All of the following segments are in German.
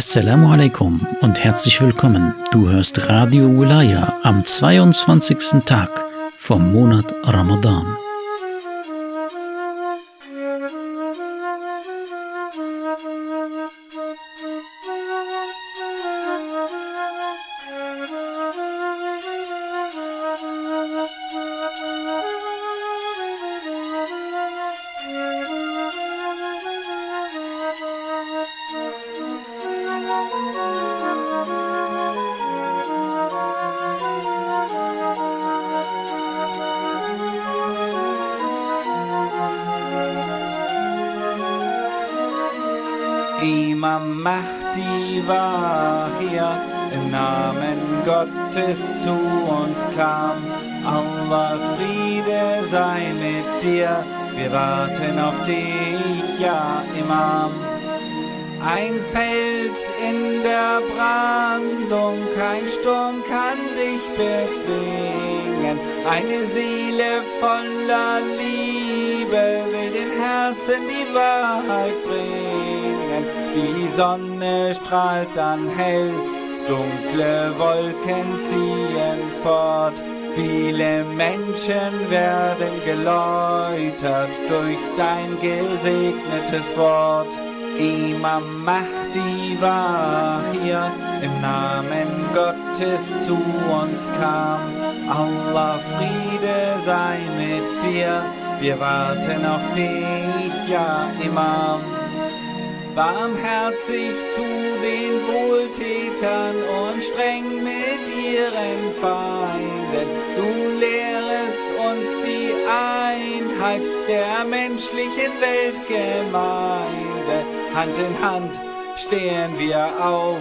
Assalamu alaikum und herzlich willkommen. Du hörst Radio Wilaya am 22. Tag vom Monat Ramadan. Geläutert durch dein gesegnetes Wort. Imam Mahdi war hier, im Namen Gottes zu uns kam. Allahs Friede sei mit dir, wir warten auf dich, ja Imam. Barmherzig zu den Wohltätern und streng mit ihren Feinden. Du lehrest Einheit der menschlichen Weltgemeinde. Hand in Hand stehen wir auf,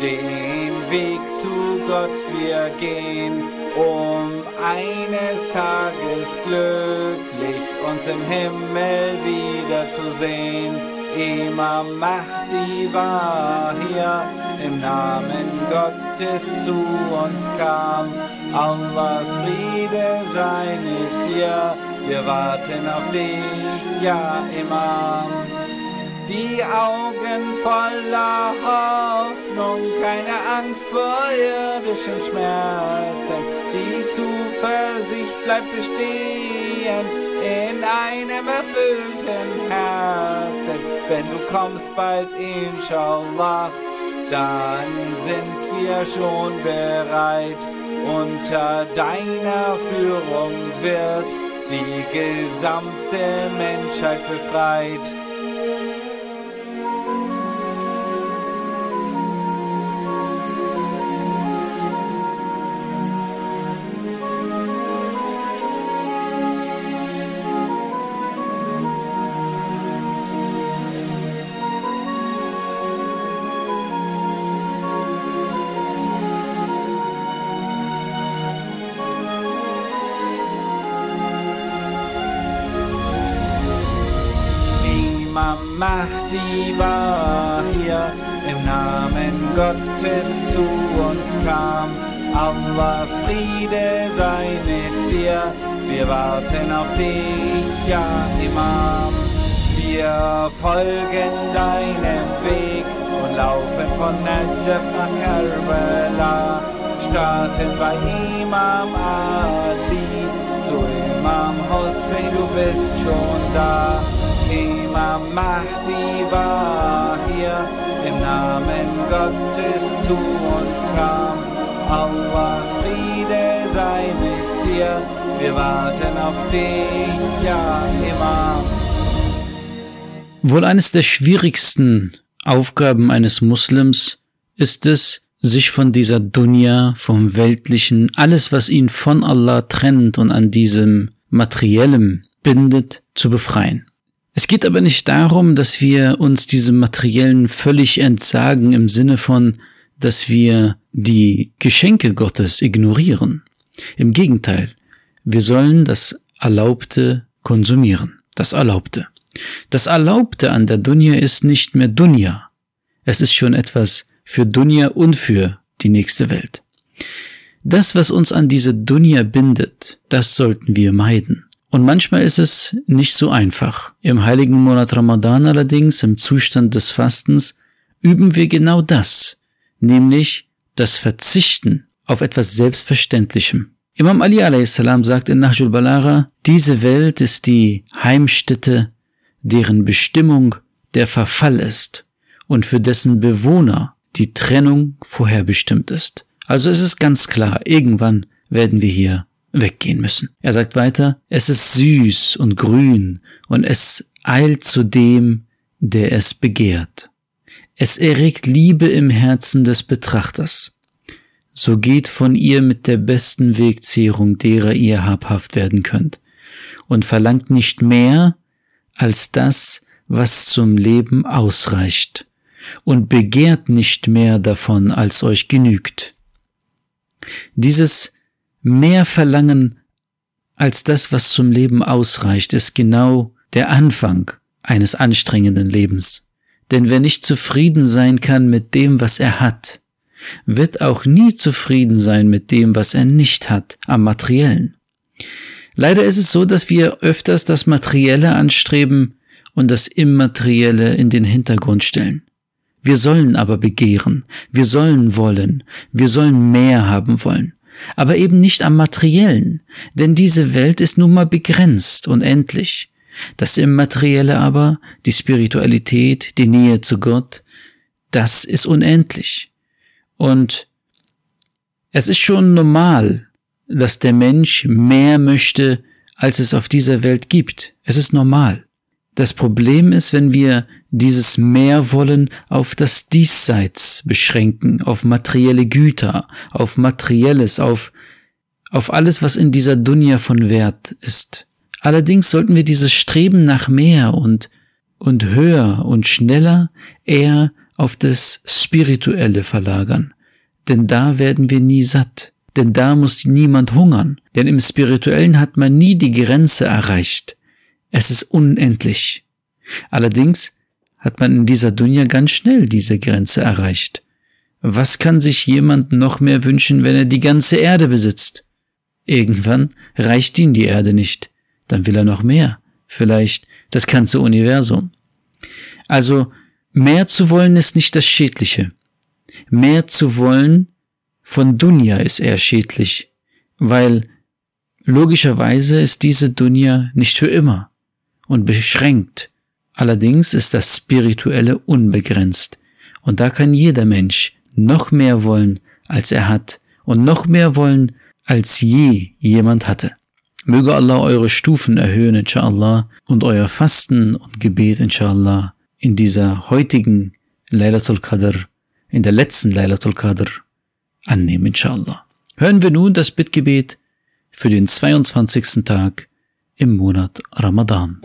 den Weg zu Gott wir gehen, um eines Tages glücklich uns im Himmel wiederzusehen. Imam Mahdi war hier, im Namen Gottes zu uns kam. Allahs Friede sei mit dir, wir warten auf dich, ja Imam. Die Augen voller Hoffnung, keine Angst vor irdischen Schmerzen. Die Zuversicht bleibt bestehen in einem erfüllten Herzen. Wenn du kommst bald, inshallah, dann sind wir schon bereit. Unter deiner Führung wird die gesamte Menschheit befreit. Warten auf dich, ja Imam. Wir folgen deinem Weg und laufen von Najaf nach Karbala, starten bei Imam Ali, zu Imam Hussein, du bist schon da. Imam Mahdi war hier, im Namen Gottes zu uns kam. Allahs Friede sei mit dir, wir warten auf dich, ja Imam. Wohl eines der schwierigsten Aufgaben eines Muslims ist es, sich von dieser Dunya, vom Weltlichen, alles, was ihn von Allah trennt und an diesem Materiellem bindet, zu befreien. Es geht aber nicht darum, dass wir uns diesem Materiellen völlig entsagen im Sinne von, dass wir die Geschenke Gottes ignorieren. Im Gegenteil, wir sollen das Erlaubte konsumieren. Das Erlaubte. Das Erlaubte an der Dunya ist nicht mehr Dunya. Es ist schon etwas für Dunya und für die nächste Welt. Das, was uns an diese Dunya bindet, das sollten wir meiden. Und manchmal ist es nicht so einfach. Im heiligen Monat Ramadan allerdings, im Zustand des Fastens, üben wir genau das, nämlich das Verzichten auf etwas Selbstverständlichem. Imam Ali a.s. sagt in Nahjul Balara, diese Welt ist die Heimstätte, deren Bestimmung der Verfall ist und für dessen Bewohner die Trennung vorherbestimmt ist. Also es ist ganz klar, irgendwann werden wir hier weggehen müssen. Er sagt weiter, es ist süß und grün und es eilt zu dem, der es begehrt. Es erregt Liebe im Herzen des Betrachters. So geht von ihr mit der besten Wegzehrung, derer ihr habhaft werden könnt, und verlangt nicht mehr als das, was zum Leben ausreicht, und begehrt nicht mehr davon, als euch genügt. Dieses mehr Verlangen als das, was zum Leben ausreicht, ist genau der Anfang eines anstrengenden Lebens. Denn wer nicht zufrieden sein kann mit dem, was er hat, wird auch nie zufrieden sein mit dem, was er nicht hat, am materiellen. Leider ist es so, dass wir öfters das Materielle anstreben und das Immaterielle in den Hintergrund stellen. Wir sollen aber begehren, wir sollen wollen, wir sollen mehr haben wollen, aber eben nicht am Materiellen, denn diese Welt ist nun mal begrenzt und endlich. Das Immaterielle aber, die Spiritualität, die Nähe zu Gott, das ist unendlich. Und es ist schon normal, dass der Mensch mehr möchte, als es auf dieser Welt gibt. Es ist normal. Das Problem ist, wenn wir dieses Mehr wollen auf das Diesseits beschränken, auf materielle Güter, auf materielles, auf, auf alles, was in dieser Dunja von Wert ist. Allerdings sollten wir dieses Streben nach mehr und, und höher und schneller eher auf das Spirituelle verlagern. Denn da werden wir nie satt. Denn da muss niemand hungern. Denn im Spirituellen hat man nie die Grenze erreicht. Es ist unendlich. Allerdings hat man in dieser Dunja ganz schnell diese Grenze erreicht. Was kann sich jemand noch mehr wünschen, wenn er die ganze Erde besitzt? Irgendwann reicht ihm die Erde nicht. Dann will er noch mehr. Vielleicht das ganze Universum. Also, mehr zu wollen ist nicht das Schädliche. Mehr zu wollen von Dunja ist eher schädlich, weil logischerweise ist diese Dunja nicht für immer und beschränkt. Allerdings ist das Spirituelle unbegrenzt und da kann jeder Mensch noch mehr wollen, als er hat und noch mehr wollen, als je jemand hatte. Möge Allah eure Stufen erhöhen, inshallah, und euer Fasten und Gebet, inshallah, in dieser heutigen Laylatul Qadr, in der letzten Laylatul Qadr, annehmen, inshallah. Hören wir nun das Bittgebet für den 22. Tag im Monat Ramadan.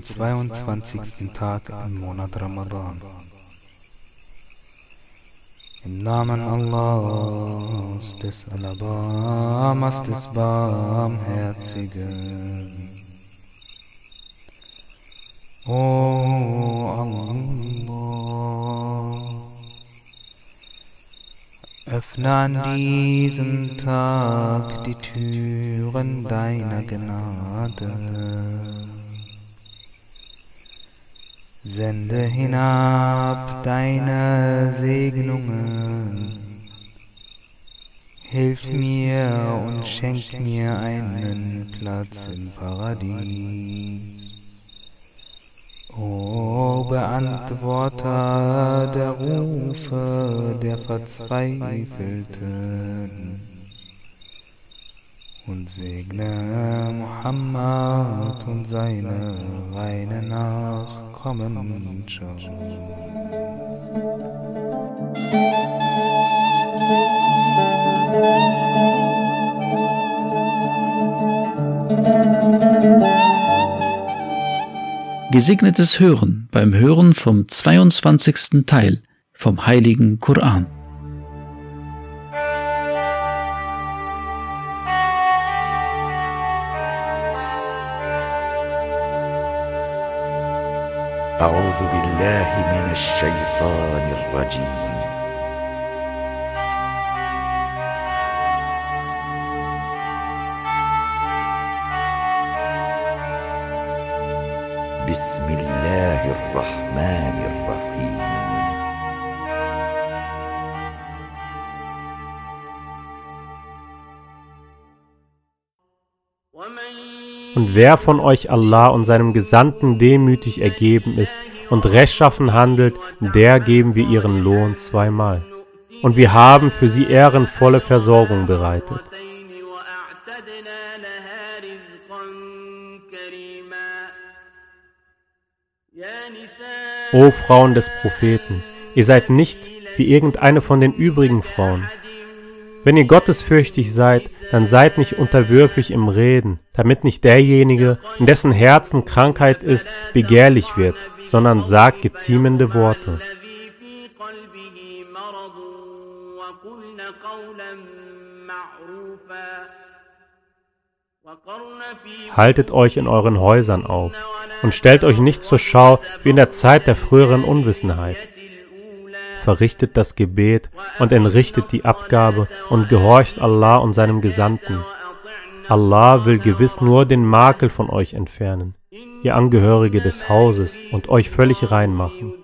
Den 22. Tag im Monat Ramadan. Im Namen Allahs, des Alabamas, des Barmherzigen. O Allah, öffne an diesem Tag die Türen deiner Gnade. Sende hinab deine Segnungen. Hilf mir und schenk mir einen Platz im Paradies. O Beantworter der Rufe der Verzweifelten und segne Muhammad und seine reine Nachkommen. Gesegnetes Hören beim Hören vom 22. Teil vom Heiligen Koran. أعوذ بالله من الشيطان الرجيم. Und wer von euch Allah und seinem Gesandten demütig ergeben ist und rechtschaffen handelt, der geben wir ihren Lohn zweimal. Und wir haben für sie ehrenvolle Versorgung bereitet. O Frauen des Propheten, ihr seid nicht wie irgendeine von den übrigen Frauen. Wenn ihr gottesfürchtig seid, dann seid nicht unterwürfig im Reden, damit nicht derjenige, in dessen Herzen Krankheit ist, begehrlich wird, sondern sagt geziemende Worte. Haltet euch in euren Häusern auf und stellt euch nicht zur Schau wie in der Zeit der früheren Unwissenheit. Verrichtet das Gebet und entrichtet die Abgabe und gehorcht Allah und seinem Gesandten. Allah will gewiss nur den Makel von euch entfernen, ihr Angehörige des Hauses, und euch völlig rein machen.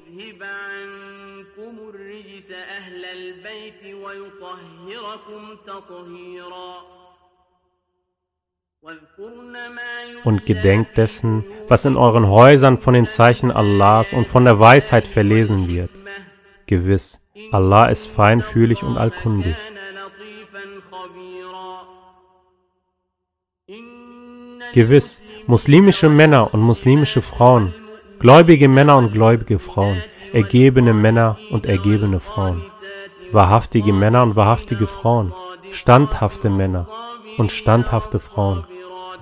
Und gedenkt dessen, was in euren Häusern von den Zeichen Allahs und von der Weisheit verlesen wird. Gewiss, Allah ist feinfühlig und allkundig. Gewiss, muslimische Männer und muslimische Frauen, gläubige Männer und gläubige Frauen, ergebene Männer und ergebene Frauen, wahrhaftige Männer und wahrhaftige Frauen, standhafte Männer und standhafte Frauen,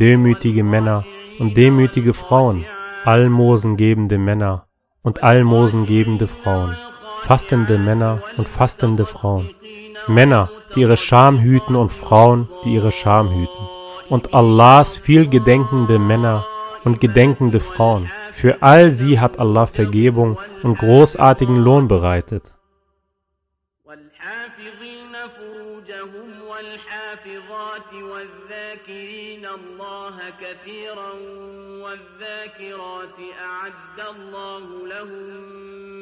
demütige Männer und demütige Frauen, almosengebende Männer und almosengebende Frauen, fastende Männer und fastende Frauen, Männer, die ihre Scham hüten und Frauen, die ihre Scham hüten, und Allahs vielgedenkende Männer und gedenkende Frauen. Für all sie hat Allah Vergebung und großartigen Lohn bereitet.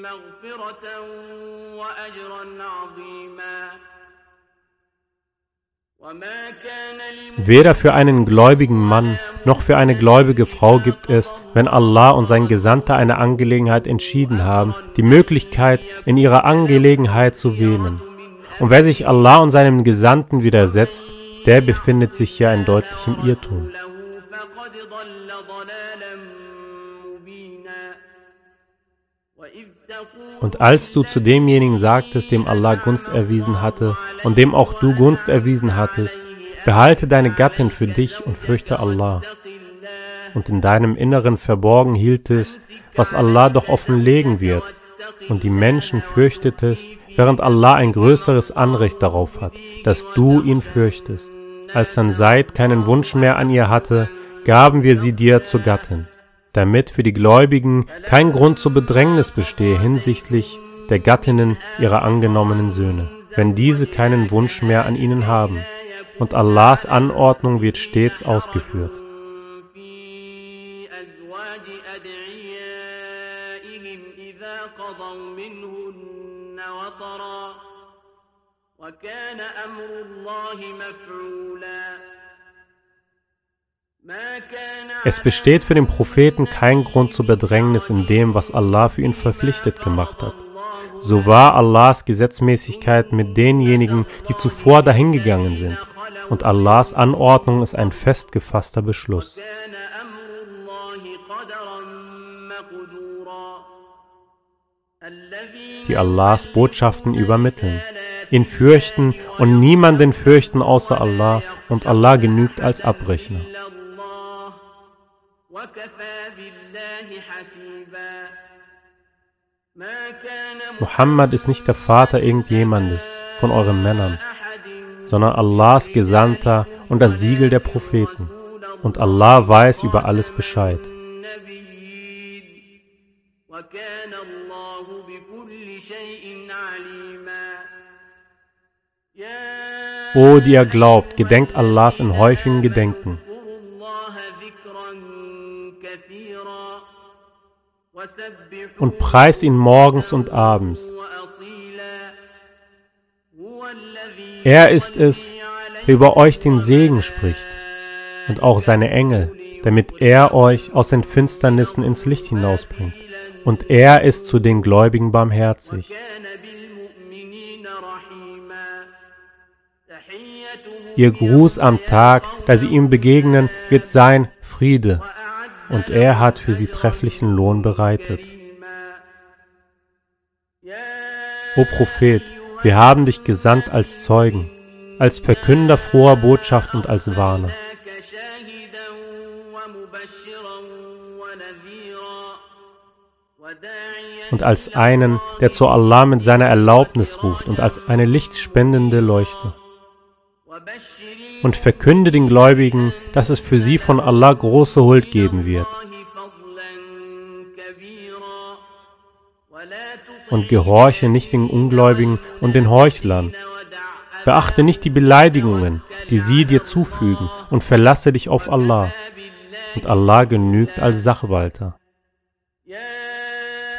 والذاكرين الله كثيرا والذاكرات أعد الله لهم مغفرة وأجرا عظيما Weder für einen gläubigen Mann noch für eine gläubige Frau gibt es, wenn Allah und sein Gesandter eine Angelegenheit entschieden haben, die Möglichkeit, in ihrer Angelegenheit zu wählen. Und wer sich Allah und seinem Gesandten widersetzt, der befindet sich ja in deutlichem Irrtum. Und als du zu demjenigen sagtest, dem Allah Gunst erwiesen hatte und dem auch du Gunst erwiesen hattest, behalte deine Gattin für dich und fürchte Allah. Und in deinem Inneren verborgen hieltest, was Allah doch offenlegen wird, und die Menschen fürchtetest, während Allah ein größeres Anrecht darauf hat, dass du ihn fürchtest. Als dann Seid keinen Wunsch mehr an ihr hatte, gaben wir sie dir zur Gattin, damit für die Gläubigen kein Grund zur Bedrängnis bestehe hinsichtlich der Gattinnen ihrer angenommenen Söhne, wenn diese keinen Wunsch mehr an ihnen haben, und Allahs Anordnung wird stets ausgeführt. وكان أمر الله مفعولا es besteht für den Propheten kein Grund zur Bedrängnis in dem, was Allah für ihn verpflichtet gemacht hat. So war Allahs Gesetzmäßigkeit mit denjenigen, die zuvor dahingegangen sind. Und Allahs Anordnung ist ein festgefasster Beschluss. Die Allahs Botschaften übermitteln ihn fürchten und niemanden fürchten außer Allah und Allah genügt als Abrechner. Muhammad ist nicht der Vater irgendjemandes von euren Männern, sondern Allahs Gesandter und das Siegel der Propheten. Und Allah weiß über alles Bescheid. O die ihr glaubt, gedenkt Allahs in häufigen Gedenken. Und preist ihn morgens und abends. Er ist es, der über euch den Segen spricht und auch seine Engel, damit er euch aus den Finsternissen ins Licht hinausbringt. Und er ist zu den Gläubigen barmherzig. Ihr Gruß am Tag, da sie ihm begegnen, wird sein Friede, und er hat für sie trefflichen Lohn bereitet. O Prophet, wir haben dich gesandt als Zeugen, als Verkünder froher Botschaft und als Warner. Und als einen, der zu Allah mit seiner Erlaubnis ruft und als eine lichtspendende Leuchte. Und verkünde den Gläubigen, dass es für sie von Allah große Huld geben wird. Und gehorche nicht den Ungläubigen und den Heuchlern. Beachte nicht die Beleidigungen, die sie dir zufügen, und verlasse dich auf Allah. Und Allah genügt als Sachwalter.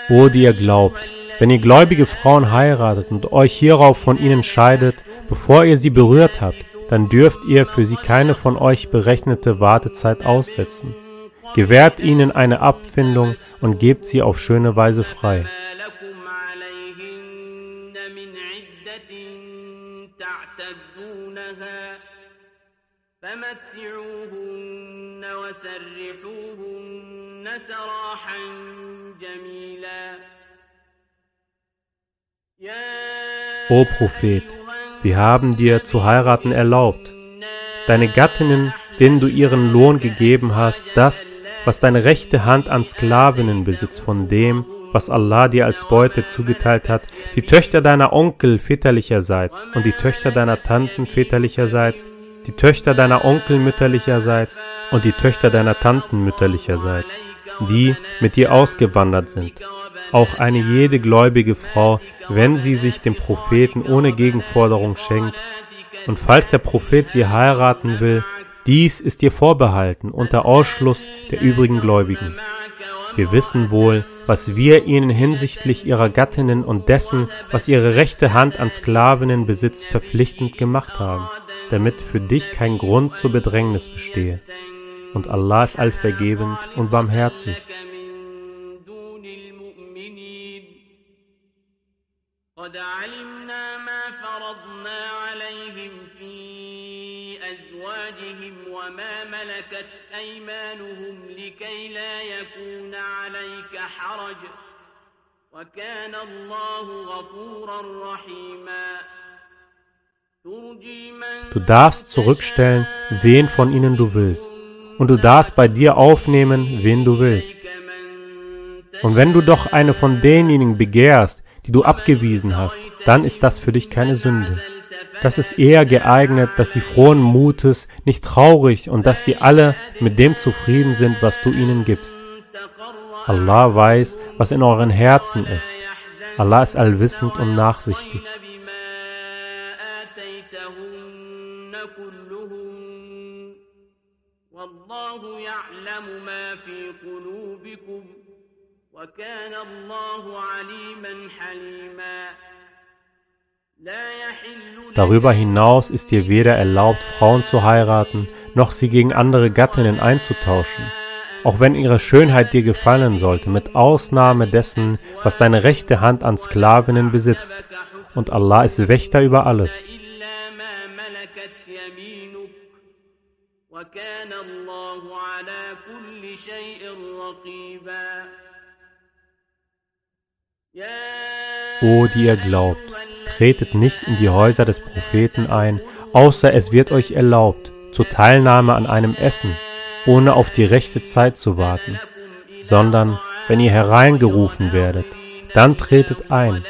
O die ihr glaubt, wenn ihr gläubige Frauen heiratet und euch hierauf von ihnen scheidet, bevor ihr sie berührt habt, dann dürft ihr für sie keine von euch berechnete Wartezeit aussetzen. Gewährt ihnen eine Abfindung und gebt sie auf schöne Weise frei. O Prophet, wir haben dir zu heiraten erlaubt. Deine Gattinnen, denen du ihren Lohn gegeben hast, das, was deine rechte Hand an Sklavinnen besitzt von dem, was Allah dir als Beute zugeteilt hat, die Töchter deiner Onkel väterlicherseits und die Töchter deiner Tanten väterlicherseits, die Töchter deiner Onkel mütterlicherseits und die Töchter deiner Tanten mütterlicherseits, die mit dir ausgewandert sind. Auch eine jede gläubige Frau, wenn sie sich dem Propheten ohne Gegenforderung schenkt, und falls der Prophet sie heiraten will, dies ist ihr vorbehalten unter Ausschluss der übrigen Gläubigen. Wir wissen wohl, was wir ihnen hinsichtlich ihrer Gattinnen und dessen, was ihre rechte Hand an Sklavinnen besitzt, verpflichtend gemacht haben, damit für dich kein Grund zur Bedrängnis bestehe. Und Allah ist allvergebend und barmherzig. قد علمنا ما فرضنا عليهم في أزواجهم وما ملكت أيمانهم لكي لا يكون عليك حرج وكان الله غفورا رحيما Du darfst zurückstellen, wen von ihnen du willst, und du darfst bei dir aufnehmen, wen du willst. Und wenn du doch eine von denjenigen begehrst, die du abgewiesen hast, dann ist das für dich keine Sünde. Das ist eher geeignet, dass sie frohen Mutes, nicht traurig und dass sie alle mit dem zufrieden sind, was du ihnen gibst. Allah weiß, was in euren Herzen ist. Allah ist allwissend und nachsichtig. والله يعلم ما في قلوبكم وكان الله عليما حليما Darüber hinaus ist dir weder erlaubt, Frauen zu heiraten, noch sie gegen andere Gattinnen einzutauschen, auch wenn ihre Schönheit dir gefallen sollte, mit Ausnahme dessen, was deine rechte Hand an Sklavinnen besitzt. Und Allah ist Wächter über alles. O, die ihr glaubt, tretet nicht in die Häuser des Propheten ein, außer es wird euch erlaubt, zur Teilnahme an einem Essen, ohne auf die rechte Zeit zu warten, sondern wenn ihr hereingerufen werdet, dann tretet ein,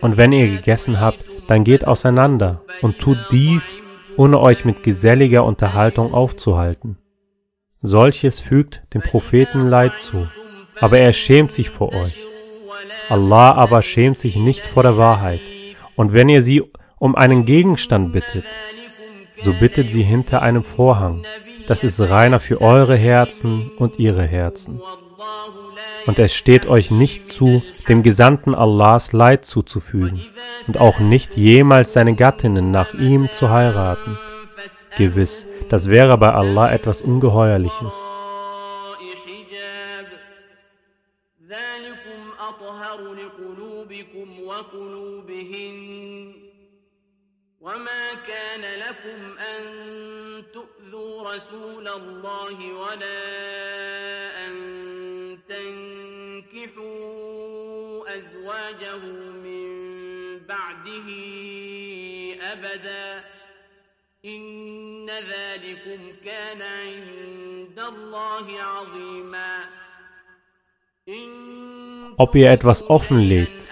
und wenn ihr gegessen habt, dann geht auseinander und tut dies, ohne euch mit geselliger Unterhaltung aufzuhalten. Solches fügt dem Propheten Leid zu, aber er schämt sich vor euch. Allah aber schämt sich nicht vor der Wahrheit. Und wenn ihr sie um einen Gegenstand bittet, so bittet sie hinter einem Vorhang. Das ist reiner für eure Herzen und ihre Herzen. Und es steht euch nicht zu, dem Gesandten Allahs Leid zuzufügen und auch nicht jemals seine Gattinnen nach ihm zu heiraten. Gewiss, das wäre bei Allah etwas Ungeheuerliches. كان لكم أن تؤذوا رسول الله ولا أن تنكحوا أزواجه من بعده أبدا إن ذلكم كان عند الله عظيما Ob ihr etwas offenlegt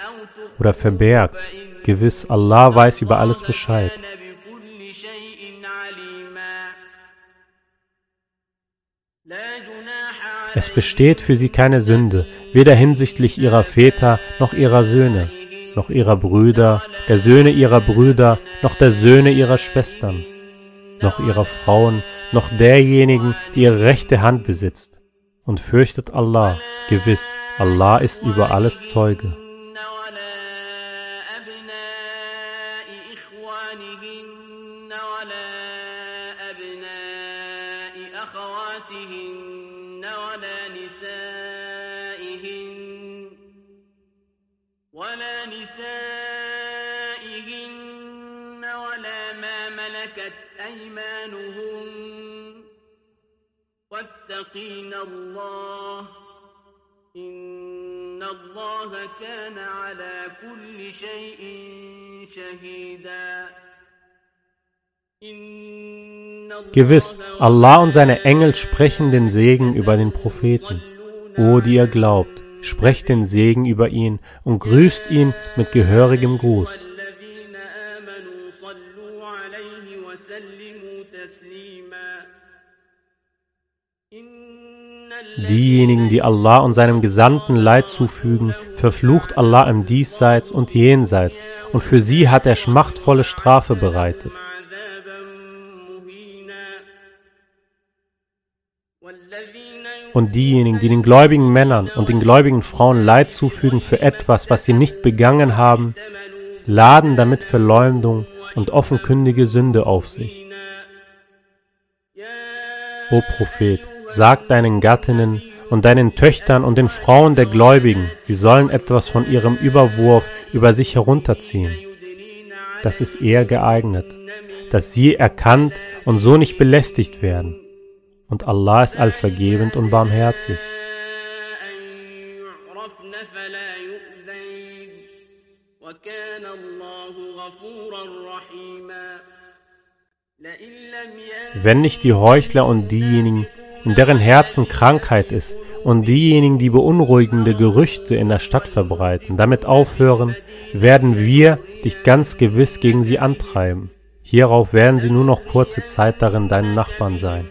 oder verbergt, gewiss Allah weiß über alles Bescheid. Es besteht für sie keine Sünde, weder hinsichtlich ihrer Väter noch ihrer Söhne, noch ihrer Brüder, der Söhne ihrer Brüder, noch der Söhne ihrer Schwestern, noch ihrer Frauen, noch derjenigen, die ihre rechte Hand besitzt. Und fürchtet Allah, gewiss, Allah ist über alles Zeuge. نسائهن ولا ما ملكت أيمانهن واتقين الله إن الله كان على كل شيء شهيدا إن Gewiss, Allah und seine Engel sprechen den Segen über den Propheten. O, die ihr glaubt, sprecht den Segen über ihn und grüßt ihn mit gehörigem Gruß. الذين آمنوا صلوا عليه وسلموا تسليما إن Diejenigen, die Allah und seinem Gesandten Leid zufügen, verflucht Allah im Diesseits und Jenseits, und für sie hat er schmachtvolle Strafe bereitet. عذابا مهينا والذين und diejenigen, die den gläubigen Männern und den gläubigen Frauen Leid zufügen für etwas, was sie nicht begangen haben, laden damit Verleumdung und offenkündige Sünde auf sich. O Prophet, sag deinen Gattinnen und deinen Töchtern und den Frauen der Gläubigen, sie sollen etwas von ihrem Überwurf über sich herunterziehen. Das ist eher geeignet, dass sie erkannt und so nicht belästigt werden und Allah ist allvergebend und barmherzig. Wenn nicht die Heuchler und diejenigen, in deren Herzen Krankheit ist, und diejenigen, die beunruhigende Gerüchte in der Stadt verbreiten, damit aufhören, werden wir dich ganz gewiss gegen sie antreiben. Hierauf werden sie nur noch kurze Zeit darin deine Nachbarn sein.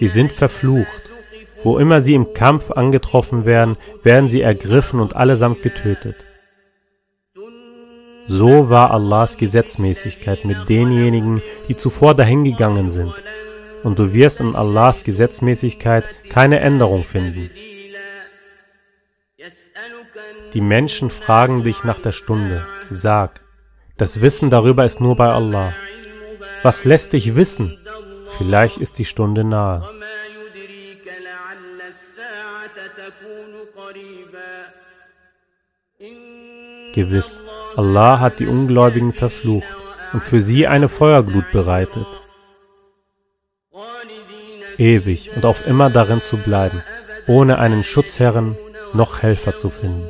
Sie sind verflucht. Wo immer sie im Kampf angetroffen werden, werden sie ergriffen und allesamt getötet. So war Allahs Gesetzmäßigkeit mit denjenigen, die zuvor dahingegangen sind. Und du wirst an Allahs Gesetzmäßigkeit keine Änderung finden. Die Menschen fragen dich nach der Stunde. Sag, das Wissen darüber ist nur bei Allah. Was lässt dich wissen? Vielleicht ist die Stunde nahe. Gewiss, Allah hat die Ungläubigen verflucht und für sie eine Feuerglut bereitet. Ewig und auf immer darin zu bleiben, ohne einen Schutzherren noch Helfer zu finden.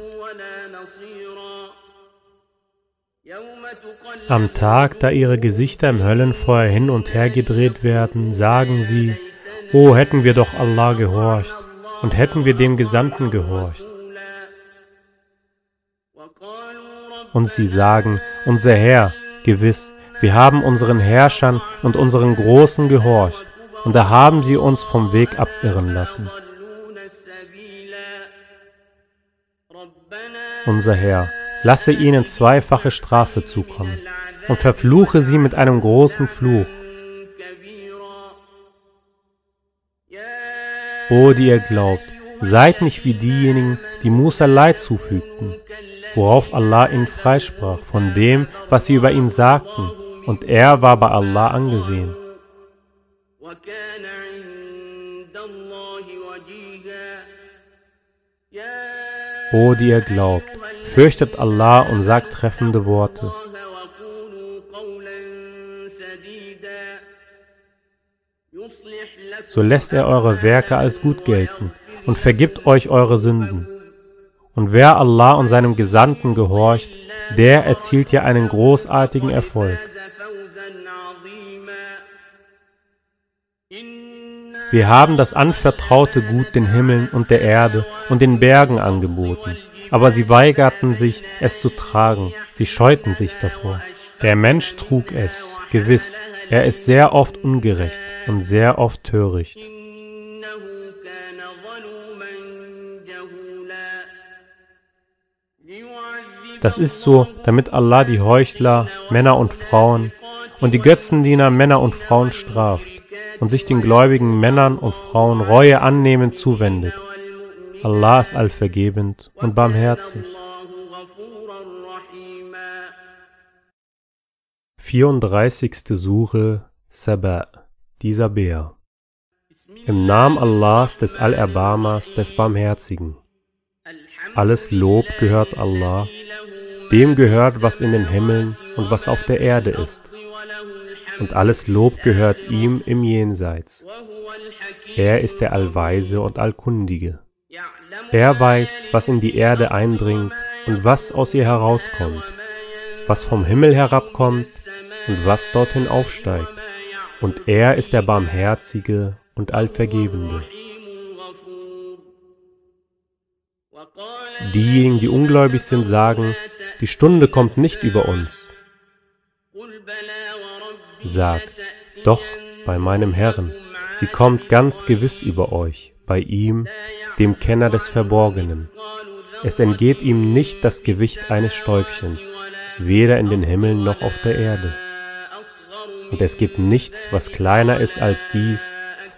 Am Tag, da ihre Gesichter im Höllenfeuer hin und her gedreht werden, sagen sie, O oh, hätten wir doch Allah gehorcht und hätten wir dem Gesandten gehorcht. Und sie sagen, unser Herr, gewiss, wir haben unseren Herrschern und unseren Großen gehorcht, und da haben sie uns vom Weg abirren lassen. Unser Herr, lasse ihnen zweifache Strafe zukommen und verfluche sie mit einem großen Fluch. O, die ihr glaubt, seid nicht wie diejenigen, die Musa Leid zufügten, worauf Allah ihn freisprach von dem, was sie über ihn sagten, und er war bei Allah angesehen. Yeah. O, die ihr glaubt, fürchtet Allah und sagt treffende Worte. So lässt er eure Werke als gut gelten und vergibt euch eure Sünden. Und wer Allah und seinem Gesandten gehorcht, der erzielt hier einen großartigen Erfolg. Wir haben das anvertraute Gut den Himmeln und der Erde und den Bergen angeboten, aber sie weigerten sich, es zu tragen, sie scheuten sich davor. Der Mensch trug es, gewiss, er ist sehr oft ungerecht und sehr oft töricht. Das ist so, damit Allah die Heuchler, Männer und Frauen, und die Götzendiener, Männer und Frauen straft und sich den gläubigen Männern und Frauen Reue annehmend zuwendet. Allah ist allvergebend und barmherzig. 34. Sure Saba, dieser Bär. Im Namen Allahs des Allerbarmers, des Barmherzigen. Alles Lob gehört Allah, dem gehört, was in den Himmeln und was auf der Erde ist. Und alles Lob gehört ihm im Jenseits. Er ist der Allweise und Allkundige. Er weiß, was in die Erde eindringt und was aus ihr herauskommt, was vom Himmel herabkommt und was dorthin aufsteigt. Und er ist der Barmherzige und Allvergebende. Diejenigen, die ungläubig sind, sagen, die Stunde kommt nicht über uns. Sag, doch, bei meinem Herrn, sie kommt ganz gewiss über euch, bei ihm, dem Kenner des Verborgenen. Es entgeht ihm nicht das Gewicht eines Stäubchens, weder in den Himmeln noch auf der Erde. Und es gibt nichts, was kleiner ist als dies,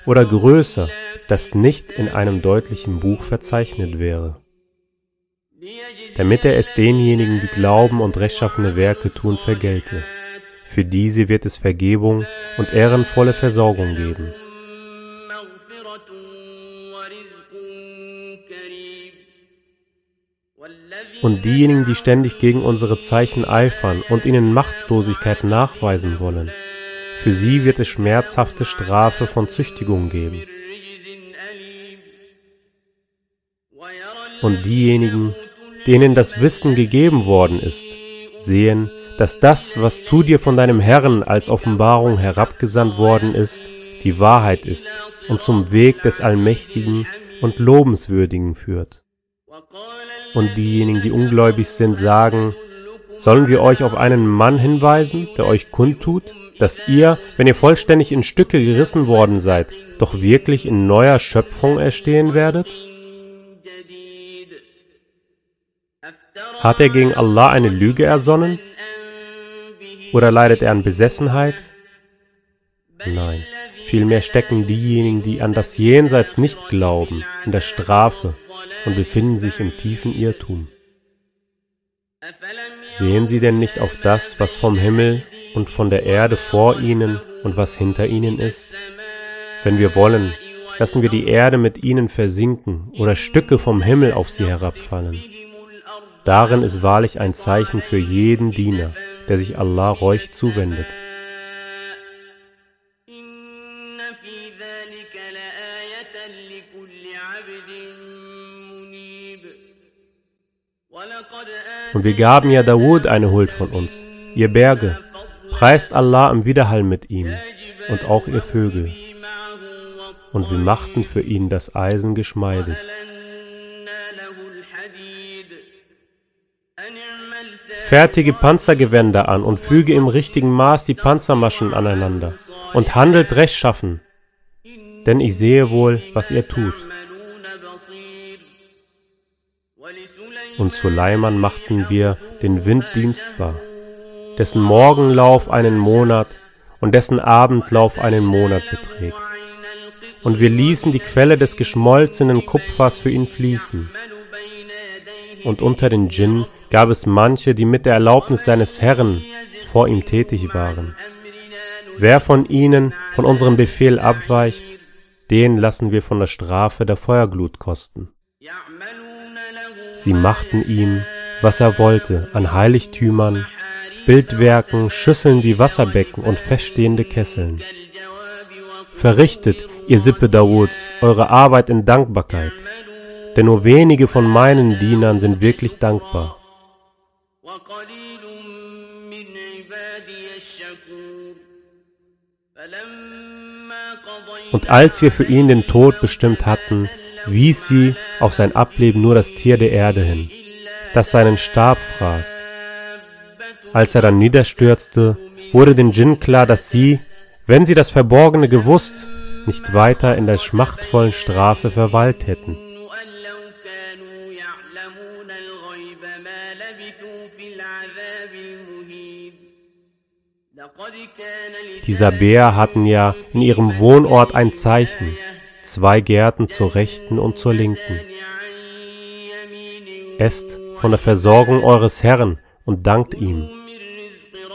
oder größer, das nicht in einem deutlichen Buch verzeichnet wäre, damit er es denjenigen, die glauben und rechtschaffene Werke tun, vergelte. Für diese wird es Vergebung und ehrenvolle Versorgung geben. Und diejenigen, die ständig gegen unsere Zeichen eifern und ihnen Machtlosigkeit nachweisen wollen, für sie wird es schmerzhafte Strafe von Züchtigung geben. Und diejenigen, denen das Wissen gegeben worden ist, sehen, dass das, was zu dir von deinem Herrn als Offenbarung herabgesandt worden ist, die Wahrheit ist und zum Weg des Allmächtigen und Lobenswürdigen führt. Und diejenigen, die ungläubig sind, sagen, sollen wir euch auf einen Mann hinweisen, der euch kundtut, dass ihr, wenn ihr vollständig in Stücke gerissen worden seid, doch wirklich in neuer Schöpfung erstehen werdet? Hat er gegen Allah eine Lüge ersonnen? Oder leidet er an Besessenheit? Nein, vielmehr stecken diejenigen, die an das Jenseits nicht glauben, in der Strafe und befinden sich im tiefen Irrtum. Sehen sie denn nicht auf das, was vom Himmel und von der Erde vor ihnen und was hinter ihnen ist? Wenn wir wollen, lassen wir die Erde mit ihnen versinken oder Stücke vom Himmel auf sie herabfallen. Darin ist wahrlich ein Zeichen für jeden Diener der sich Allah reuig zuwendet. Und wir gaben ja Dawud eine Huld von uns, ihr Berge, preist Allah im Widerhall mit ihm und auch ihr Vögel. Und wir machten für ihn das Eisen geschmeidig. Fertige Panzergewänder an und füge im richtigen Maß die Panzermaschen aneinander und handelt rechtschaffen, denn ich sehe wohl, was ihr tut. Und Suleiman machten wir den Wind dienstbar, dessen Morgenlauf einen Monat und dessen Abendlauf einen Monat beträgt. Und wir ließen die Quelle des geschmolzenen Kupfers für ihn fließen. Und unter den Djinn gab es manche, die mit der Erlaubnis seines Herrn vor ihm tätig waren. Wer von ihnen von unserem Befehl abweicht, den lassen wir von der Strafe der Feuerglut kosten. Sie machten ihm, was er wollte, an Heiligtümern, Bildwerken, Schüsseln wie Wasserbecken und feststehende Kesseln. Verrichtet, ihr Sippe Dawods, eure Arbeit in Dankbarkeit, denn nur wenige von meinen Dienern sind wirklich dankbar. Und als wir für ihn den Tod bestimmt hatten, wies sie auf sein Ableben nur das Tier der Erde hin, das seinen Stab fraß. Als er dann niederstürzte, wurde den Djinn klar, dass sie, wenn sie das Verborgene gewusst, nicht weiter in der schmachtvollen Strafe verweilt hätten. Dieser Bär hatten ja in ihrem Wohnort ein Zeichen, zwei Gärten zur rechten und zur linken. Esst von der Versorgung eures Herrn und dankt ihm.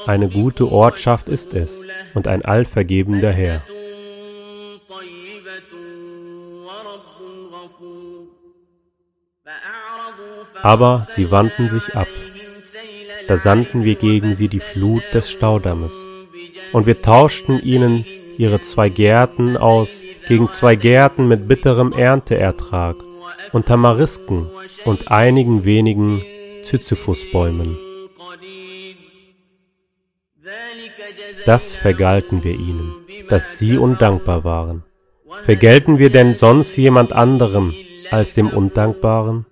Eine gute Ortschaft ist es und ein allvergebender Herr. Aber sie wandten sich ab. Da sandten wir gegen sie die Flut des Staudammes und wir tauschten ihnen ihre zwei Gärten aus gegen zwei Gärten mit bitterem Ernteertrag und Tamarisken und einigen wenigen Zyzyphusbäumen. Das vergalten wir ihnen, dass sie undankbar waren. Vergelten wir denn sonst jemand anderem als dem Undankbaren?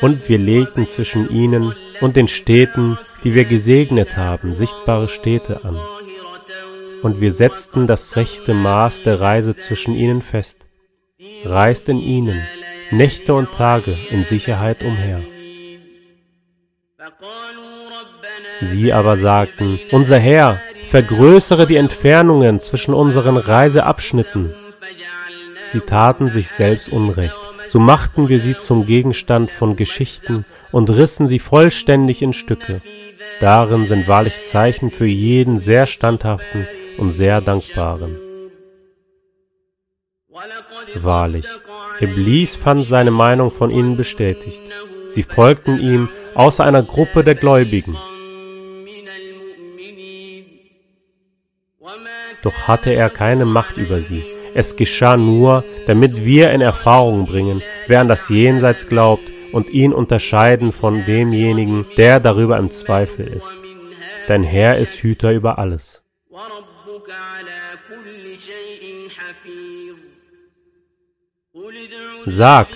Und wir legten zwischen ihnen und den Städten die wir gesegnet haben, sichtbare Städte an. Und wir setzten das rechte Maß der Reise zwischen ihnen fest. Reist in ihnen, Nächte und Tage, in Sicherheit umher. Sie aber sagten, unser Herr, vergrößere die Entfernungen zwischen unseren Reiseabschnitten. Sie taten sich selbst Unrecht, so machten wir sie zum Gegenstand von Geschichten und rissen sie vollständig in Stücke. Darin sind wahrlich Zeichen für jeden sehr standhaften und sehr dankbaren. Wahrlich, Iblis fand seine Meinung von ihnen bestätigt. Sie folgten ihm außer einer Gruppe der Gläubigen. Doch hatte er keine Macht über sie. Es geschah nur, damit wir in Erfahrung bringen, wer an das Jenseits glaubt und ihn unterscheiden von demjenigen, der darüber im Zweifel ist. Dein Herr ist Hüter über alles. Sag,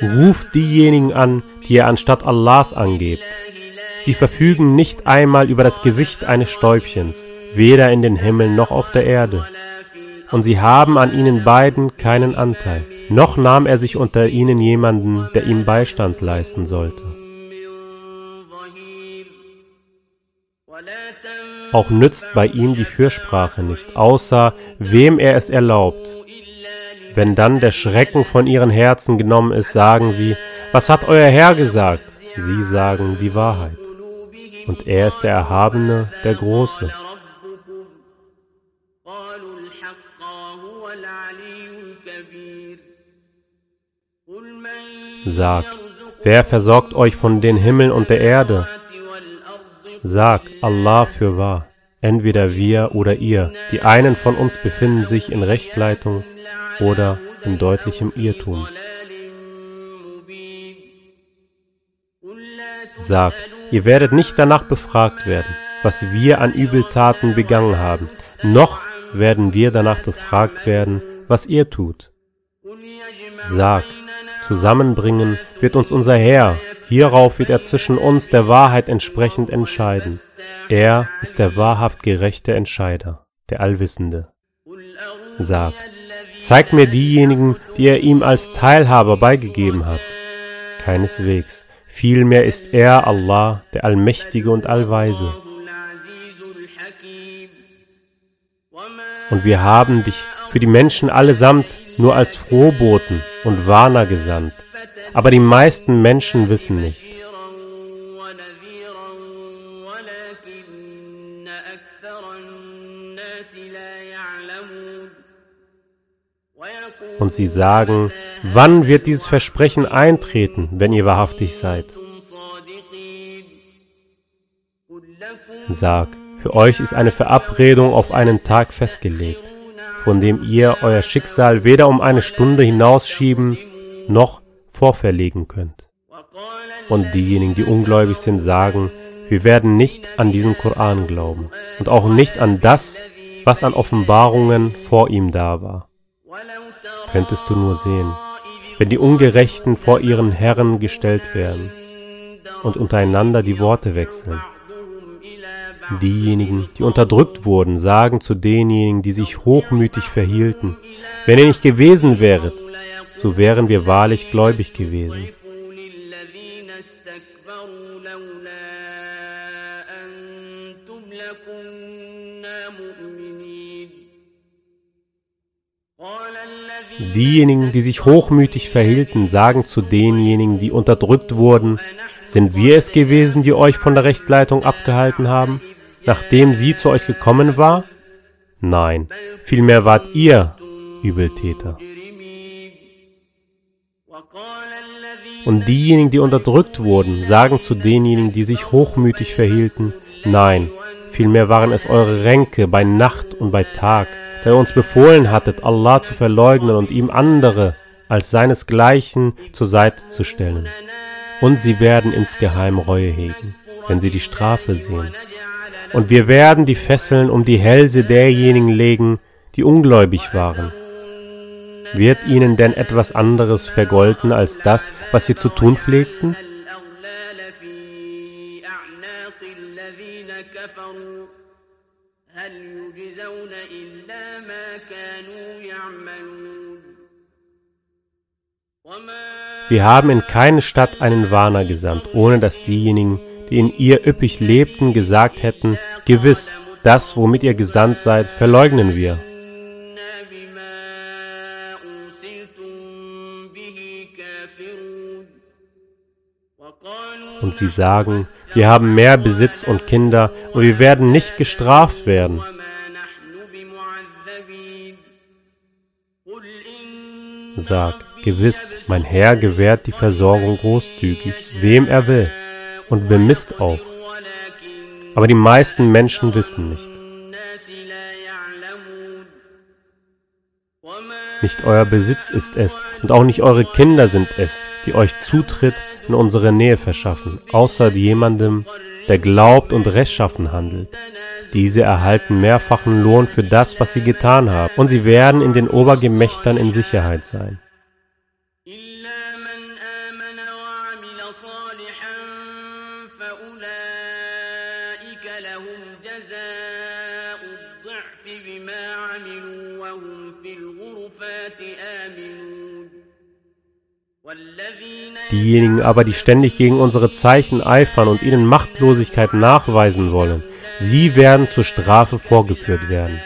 ruft diejenigen an, die ihr anstatt Allahs angebt. Sie verfügen nicht einmal über das Gewicht eines Stäubchens, weder in den Himmeln noch auf der Erde. Und sie haben an ihnen beiden keinen Anteil noch nahm er sich unter ihnen jemanden, der ihm Beistand leisten sollte. Auch nützt bei ihm die Fürsprache nicht, außer wem er es erlaubt. Wenn dann der Schrecken von ihren Herzen genommen ist, sagen sie, was hat euer Herr gesagt? Sie sagen die Wahrheit. Und er ist der Erhabene, der Große. Sag, wer versorgt euch von den Himmeln und der Erde? Sag, Allah für wahr, entweder wir oder ihr. Die einen von uns befinden sich in Rechtleitung oder in deutlichem Irrtum. Sag, ihr werdet nicht danach befragt werden, was wir an Übeltaten begangen haben, noch werden wir danach befragt werden, was ihr tut. Sag, zusammenbringen, wird uns unser Herr, hierauf wird er zwischen uns der Wahrheit entsprechend entscheiden. Er ist der wahrhaft gerechte Entscheider, der Allwissende. Sag, zeig mir diejenigen, die er ihm als Teilhaber beigegeben hat. Keineswegs, vielmehr ist er Allah, der Allmächtige und Allweise. Und wir haben dich für die Menschen allesamt nur als Frohboten und Warner gesandt. Aber die meisten Menschen wissen nicht. Und sie sagen, wann wird dieses Versprechen eintreten, wenn ihr wahrhaftig seid? Sag, für euch ist eine Verabredung auf einen Tag festgelegt, von dem ihr euer Schicksal weder um eine Stunde hinausschieben noch vorverlegen könnt. Und diejenigen, die ungläubig sind, sagen, wir werden nicht an diesen Koran glauben und auch nicht an das, was an Offenbarungen vor ihm da war. Könntest du nur sehen, wenn die Ungerechten vor ihren Herren gestellt werden und untereinander die Worte wechseln. Diejenigen, die unterdrückt wurden, sagen zu denjenigen, die sich hochmütig verhielten, wenn ihr nicht gewesen wäret, so wären wir wahrlich gläubig gewesen. Diejenigen, die sich hochmütig verhielten, sagen zu denjenigen, die unterdrückt wurden, sind wir es gewesen, die euch von der Rechtleitung abgehalten haben, nachdem sie zu euch gekommen war? Nein, vielmehr wart ihr Übeltäter. Und diejenigen, die unterdrückt wurden, sagen zu denjenigen, die sich hochmütig verhielten, nein, vielmehr waren es eure Ränke bei Nacht und bei Tag, da ihr uns befohlen hattet, Allah zu verleugnen und ihm andere als seinesgleichen zur Seite zu stellen. Und sie werden insgeheim Reue hegen, wenn sie die Strafe sehen. Und wir werden die Fesseln um die Hälse derjenigen legen, die ungläubig waren. Wird ihnen denn etwas anderes vergolten als das, was sie zu tun pflegten? Wir haben in keine Stadt einen Warner gesandt, ohne dass diejenigen, die in ihr üppig lebten, gesagt hätten, gewiss, das, womit ihr gesandt seid, verleugnen wir. Und sie sagen, wir haben mehr Besitz und Kinder und wir werden nicht gestraft werden. Sag, gewiss, mein Herr gewährt die Versorgung großzügig, wem er will, und bemisst auch. Aber die meisten Menschen wissen nicht. Nicht euer Besitz ist es, und auch nicht eure Kinder sind es, die euch Zutritt in unsere Nähe verschaffen, außer jemandem, der glaubt und rechtschaffen handelt. Diese erhalten mehrfachen Lohn für das, was sie getan haben, und sie werden in den Obergemächtern in Sicherheit sein. Diejenigen aber, die ständig gegen unsere Zeichen eifern und ihnen Machtlosigkeit nachweisen wollen, sie werden zur Strafe vorgeführt werden.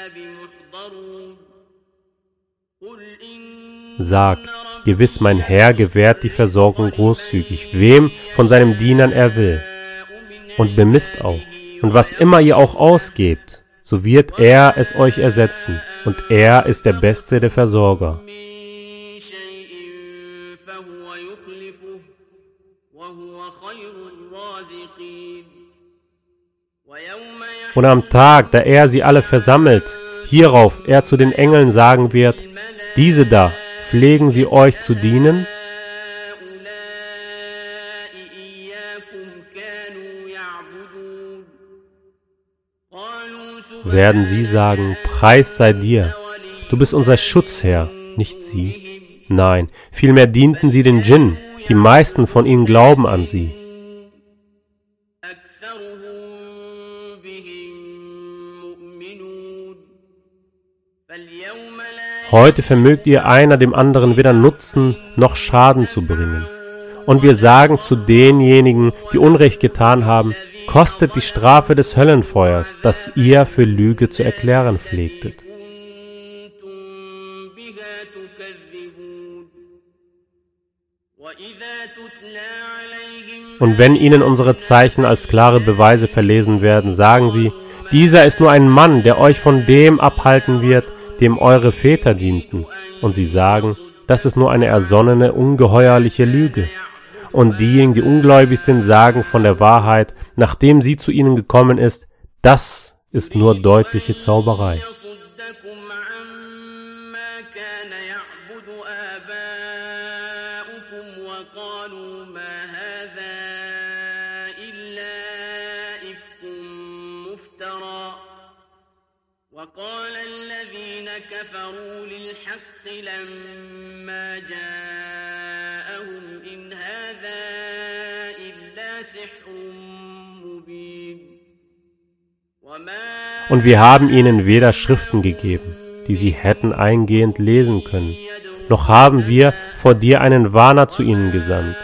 Sag, gewiss mein Herr gewährt die Versorgung großzügig, wem von seinen Dienern er will, und bemisst auch. Und was immer ihr auch ausgebt, so wird er es euch ersetzen, und er ist der Beste der Versorger. Und am Tag, da er sie alle versammelt, hierauf er zu den Engeln sagen wird, diese da, pflegen sie euch zu dienen? Werden sie sagen, Preis sei dir, du bist unser Schutzherr, nicht sie? Nein, vielmehr dienten sie den Djinn, die meisten von ihnen glauben an sie. Heute vermögt ihr einer dem anderen weder Nutzen noch Schaden zu bringen. Und wir sagen zu denjenigen, die Unrecht getan haben, kostet die Strafe des Höllenfeuers, das ihr für Lüge zu erklären pflegtet. Und wenn ihnen unsere Zeichen als klare Beweise verlesen werden, sagen sie, dieser ist nur ein Mann, der euch von dem abhalten wird, dem eure Väter dienten. Und sie sagen, das ist nur eine ersonnene, ungeheuerliche Lüge. Und diejenigen, die ungläubig sind, sagen von der Wahrheit, nachdem sie zu ihnen gekommen ist, das ist nur deutliche Zauberei. يصدكم عما كان يعبد آباؤكم وقالوا ما هذا إلا إفك مفترى وقال الذين كفروا للحق لما جاءهم إن هذا إلا سحر مبين وما Und wir haben ihnen weder Schriften gegeben, die sie hätten eingehend lesen können, noch haben wir vor dir einen Warner zu ihnen gesandt.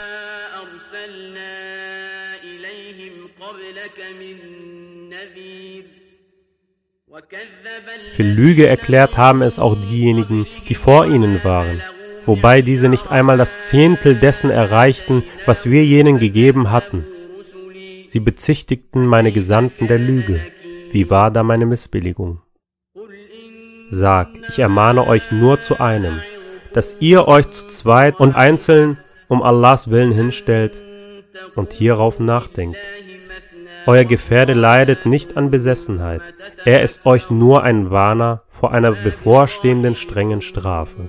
Für Lüge erklärt haben es auch diejenigen, die vor ihnen waren, wobei diese nicht einmal das Zehntel dessen erreichten, was wir jenen gegeben hatten. Sie bezichtigten meine Gesandten der Lüge. Wie war da meine Missbilligung? Sag, ich ermahne euch nur zu einem, dass ihr euch zu zweit und einzeln um Allahs Willen hinstellt und hierauf nachdenkt. Euer Gefährde leidet nicht an Besessenheit, er ist euch nur ein Warner vor einer bevorstehenden strengen Strafe.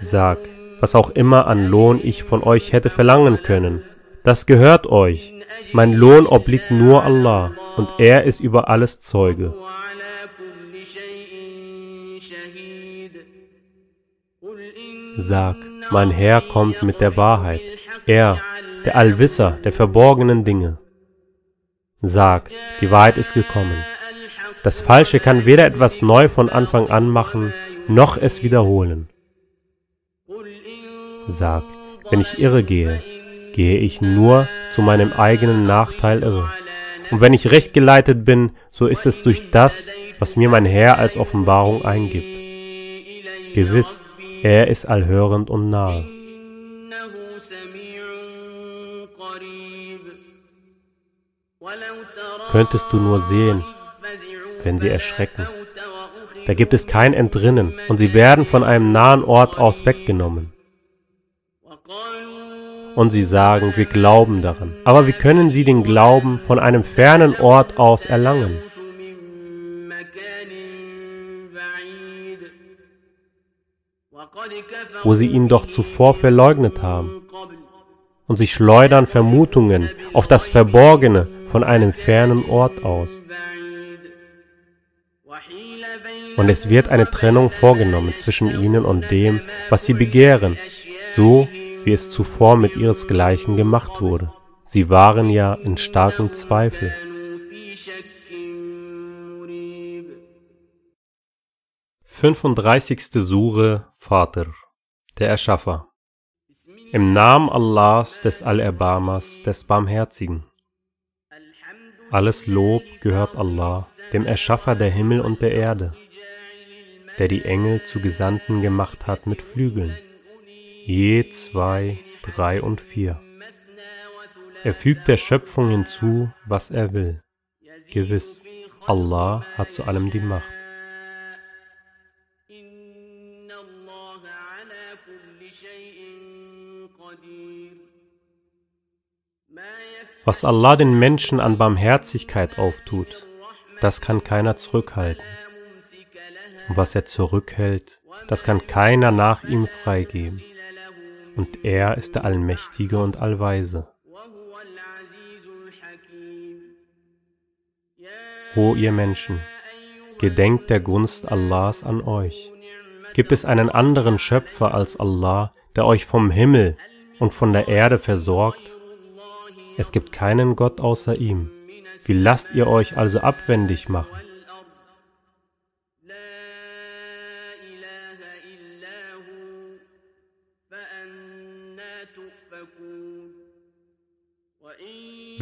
Sag, was auch immer an Lohn ich von euch hätte verlangen können, das gehört euch. Mein Lohn obliegt nur Allah und er ist über alles Zeuge. Sag, mein Herr kommt mit der Wahrheit, er, der Allwisser der verborgenen Dinge. Sag, die Wahrheit ist gekommen. Das Falsche kann weder etwas neu von Anfang an machen, noch es wiederholen. Sag, wenn ich irre gehe, gehe ich nur zu meinem eigenen Nachteil irre. Und wenn ich recht geleitet bin, so ist es durch das, was mir mein Herr als Offenbarung eingibt. Gewiss, er ist allhörend und nahe. Könntest du nur sehen, wenn sie erschrecken. Da gibt es kein Entrinnen und sie werden von einem nahen Ort aus weggenommen und sie sagen, wir glauben daran. Aber wie können sie den Glauben von einem fernen Ort aus erlangen? wo sie ihn doch zuvor verleugnet haben. Und sie schleudern Vermutungen auf das Verborgene von einem fernen Ort aus. Und es wird eine Trennung vorgenommen zwischen ihnen und dem, was sie begehren, so wie es zuvor mit ihresgleichen gemacht wurde. Sie waren ja in starkem Zweifel. Fünfunddreißigste Sure Vater, der Erschaffer. Im Namen Allahs, des Allerbarmers, des Barmherzigen. Alles Lob gehört Allah, dem Erschaffer der Himmel und der Erde, der die Engel zu Gesandten gemacht hat mit Flügeln je zwei, drei und vier. Er fügt der Schöpfung hinzu, was er will. Gewiss, Allah hat zu allem die Macht. Was Allah den Menschen an Barmherzigkeit auftut, das kann keiner zurückhalten. Und was er zurückhält, das kann keiner nach ihm freigeben und er ist der Allmächtige und Allweise. O ihr Menschen, gedenkt der Gunst Allahs an euch. Gibt es einen anderen Schöpfer als Allah, der euch vom Himmel und von der Erde versorgt? Es gibt keinen Gott außer ihm. Wie lasst ihr euch also abwendig machen?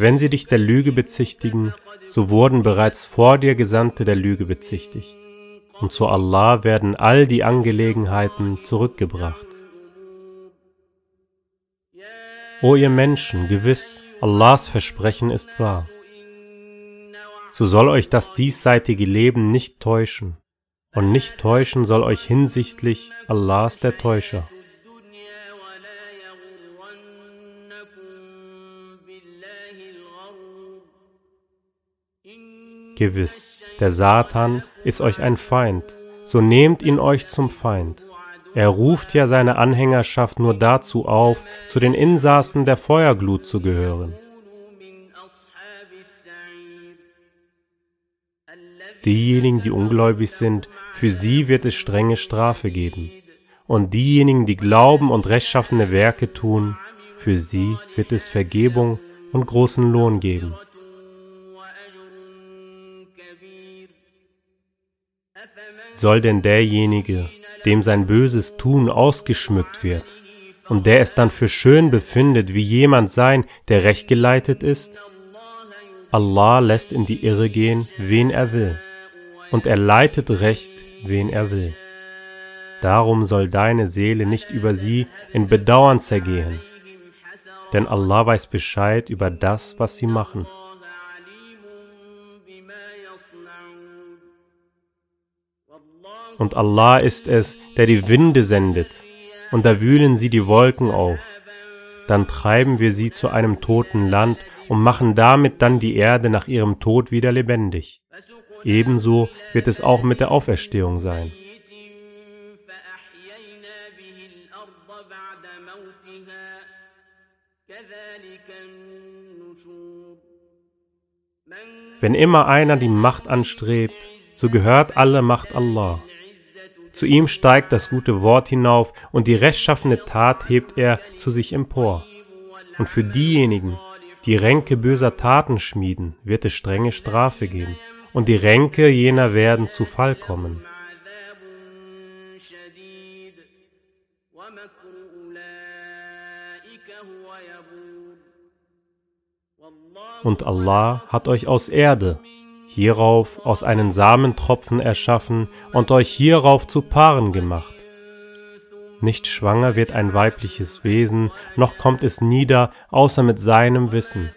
Wenn sie dich der Lüge bezichtigen, so wurden bereits vor dir Gesandte der Lüge bezichtigt. Und zu Allah werden all die Angelegenheiten zurückgebracht. O ihr Menschen, gewiss, Allahs Versprechen ist wahr. So soll euch das diesseitige Leben nicht täuschen, und nicht täuschen soll euch hinsichtlich Allahs der Täuscher. Gewiss, der Satan ist euch ein Feind, so nehmt ihn euch zum Feind. Er ruft ja seine Anhängerschaft nur dazu auf, zu den Insassen der Feuerglut zu gehören. Diejenigen, die ungläubig sind, für sie wird es strenge Strafe geben. Und diejenigen, die glauben und rechtschaffene Werke tun, für sie wird es Vergebung und großen Lohn geben. Soll denn derjenige, dem sein böses Tun ausgeschmückt wird, und der es dann für schön befindet, wie jemand sein, der rechtgeleitet ist? Allah lässt in die Irre gehen, wen er will, und er leitet recht, wen er will. Darum soll deine Seele nicht über sie in Bedauern zergehen, denn Allah weiß Bescheid über das, was sie machen. und Allah ist es, der die Winde sendet, und da wühlen sie die Wolken auf. Dann treiben wir sie zu einem toten Land und machen damit dann die Erde nach ihrem Tod wieder lebendig. Ebenso wird es auch mit der Auferstehung sein. Wenn immer einer die Macht anstrebt, so gehört alle Macht Allah. Zu ihm steigt das gute Wort hinauf und die rechtschaffene Tat hebt er zu sich empor. Und für diejenigen, die Ränke böser Taten schmieden, wird es strenge Strafe geben, und die Ränke jener werden zu Fall kommen. Und Allah hat euch aus Erde hierauf aus einen Samentropfen erschaffen und euch hierauf zu Paaren gemacht. Nicht schwanger wird ein weibliches Wesen, noch kommt es nieder, außer mit seinem Wissen.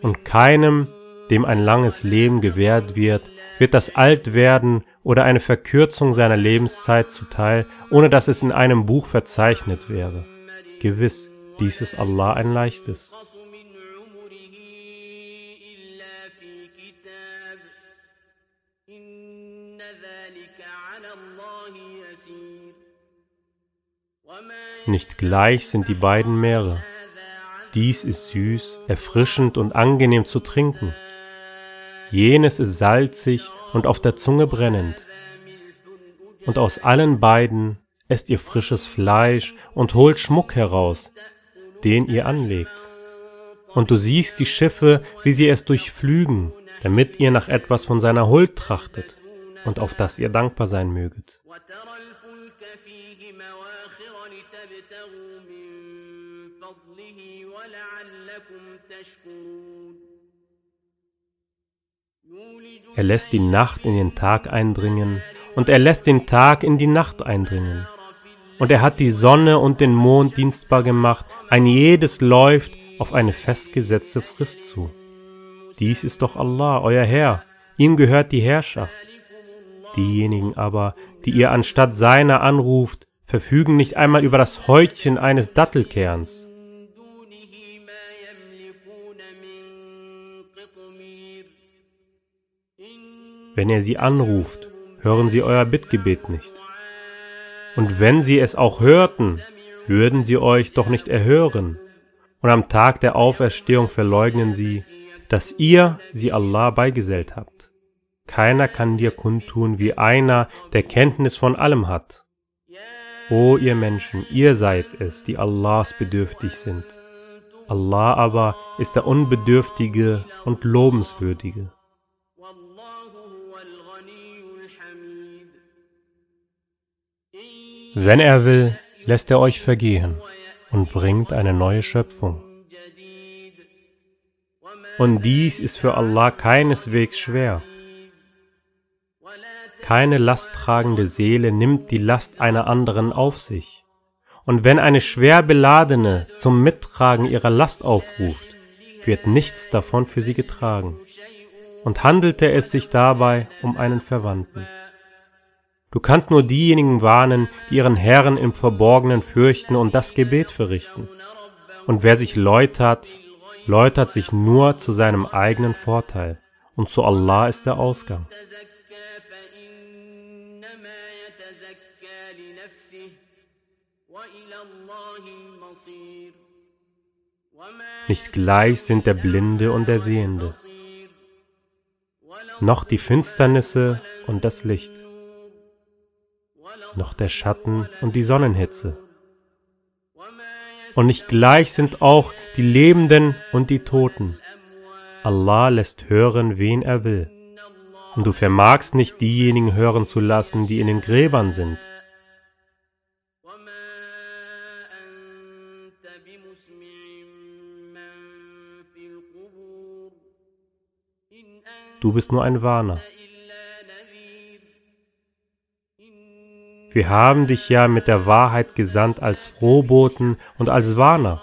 Und keinem, dem ein langes Leben gewährt wird, wird das Altwerden oder eine Verkürzung seiner Lebenszeit zuteil, ohne dass es in einem Buch verzeichnet wäre. Gewiss, dies ist Allah ein leichtes. Nicht gleich sind die beiden Meere. Dies ist süß, erfrischend und angenehm zu trinken. Jenes ist salzig und auf der Zunge brennend. Und aus allen beiden esst ihr frisches Fleisch und holt Schmuck heraus, den ihr anlegt. Und du siehst die Schiffe, wie sie es durchflügen, damit ihr nach etwas von seiner Huld trachtet und auf das ihr dankbar sein möget. Er lässt die Nacht in den Tag eindringen und er lässt den Tag in die Nacht eindringen. Und er hat die Sonne und den Mond dienstbar gemacht, ein jedes läuft auf eine festgesetzte Frist zu. Dies ist doch Allah, euer Herr, ihm gehört die Herrschaft. Diejenigen aber, die ihr anstatt seiner anruft, verfügen nicht einmal über das Häutchen eines Dattelkerns. Wenn ihr sie anruft, hören sie euer Bittgebet nicht. Und wenn sie es auch hörten, würden sie euch doch nicht erhören. Und am Tag der Auferstehung verleugnen sie, dass ihr sie Allah beigesellt habt. Keiner kann dir kundtun wie einer, der Kenntnis von allem hat. O ihr Menschen, ihr seid es, die Allahs bedürftig sind. Allah aber ist der Unbedürftige und Lobenswürdige. Wenn er will, lässt er euch vergehen und bringt eine neue Schöpfung. Und dies ist für Allah keineswegs schwer. Keine lasttragende Seele nimmt die Last einer anderen auf sich. Und wenn eine schwer beladene zum Mittragen ihrer Last aufruft, wird nichts davon für sie getragen. Und handelte es sich dabei um einen Verwandten. Du kannst nur diejenigen warnen, die ihren Herrn im Verborgenen fürchten und das Gebet verrichten. Und wer sich läutert, läutert sich nur zu seinem eigenen Vorteil. Und zu Allah ist der Ausgang. Nicht gleich sind der Blinde und der Sehende, noch die Finsternisse und das Licht noch der Schatten und die Sonnenhitze. Und nicht gleich sind auch die Lebenden und die Toten. Allah lässt hören, wen er will. Und du vermagst nicht diejenigen hören zu lassen, die in den Gräbern sind. Du bist nur ein Warner. Wir haben dich ja mit der Wahrheit gesandt als Frohboten und als Warner.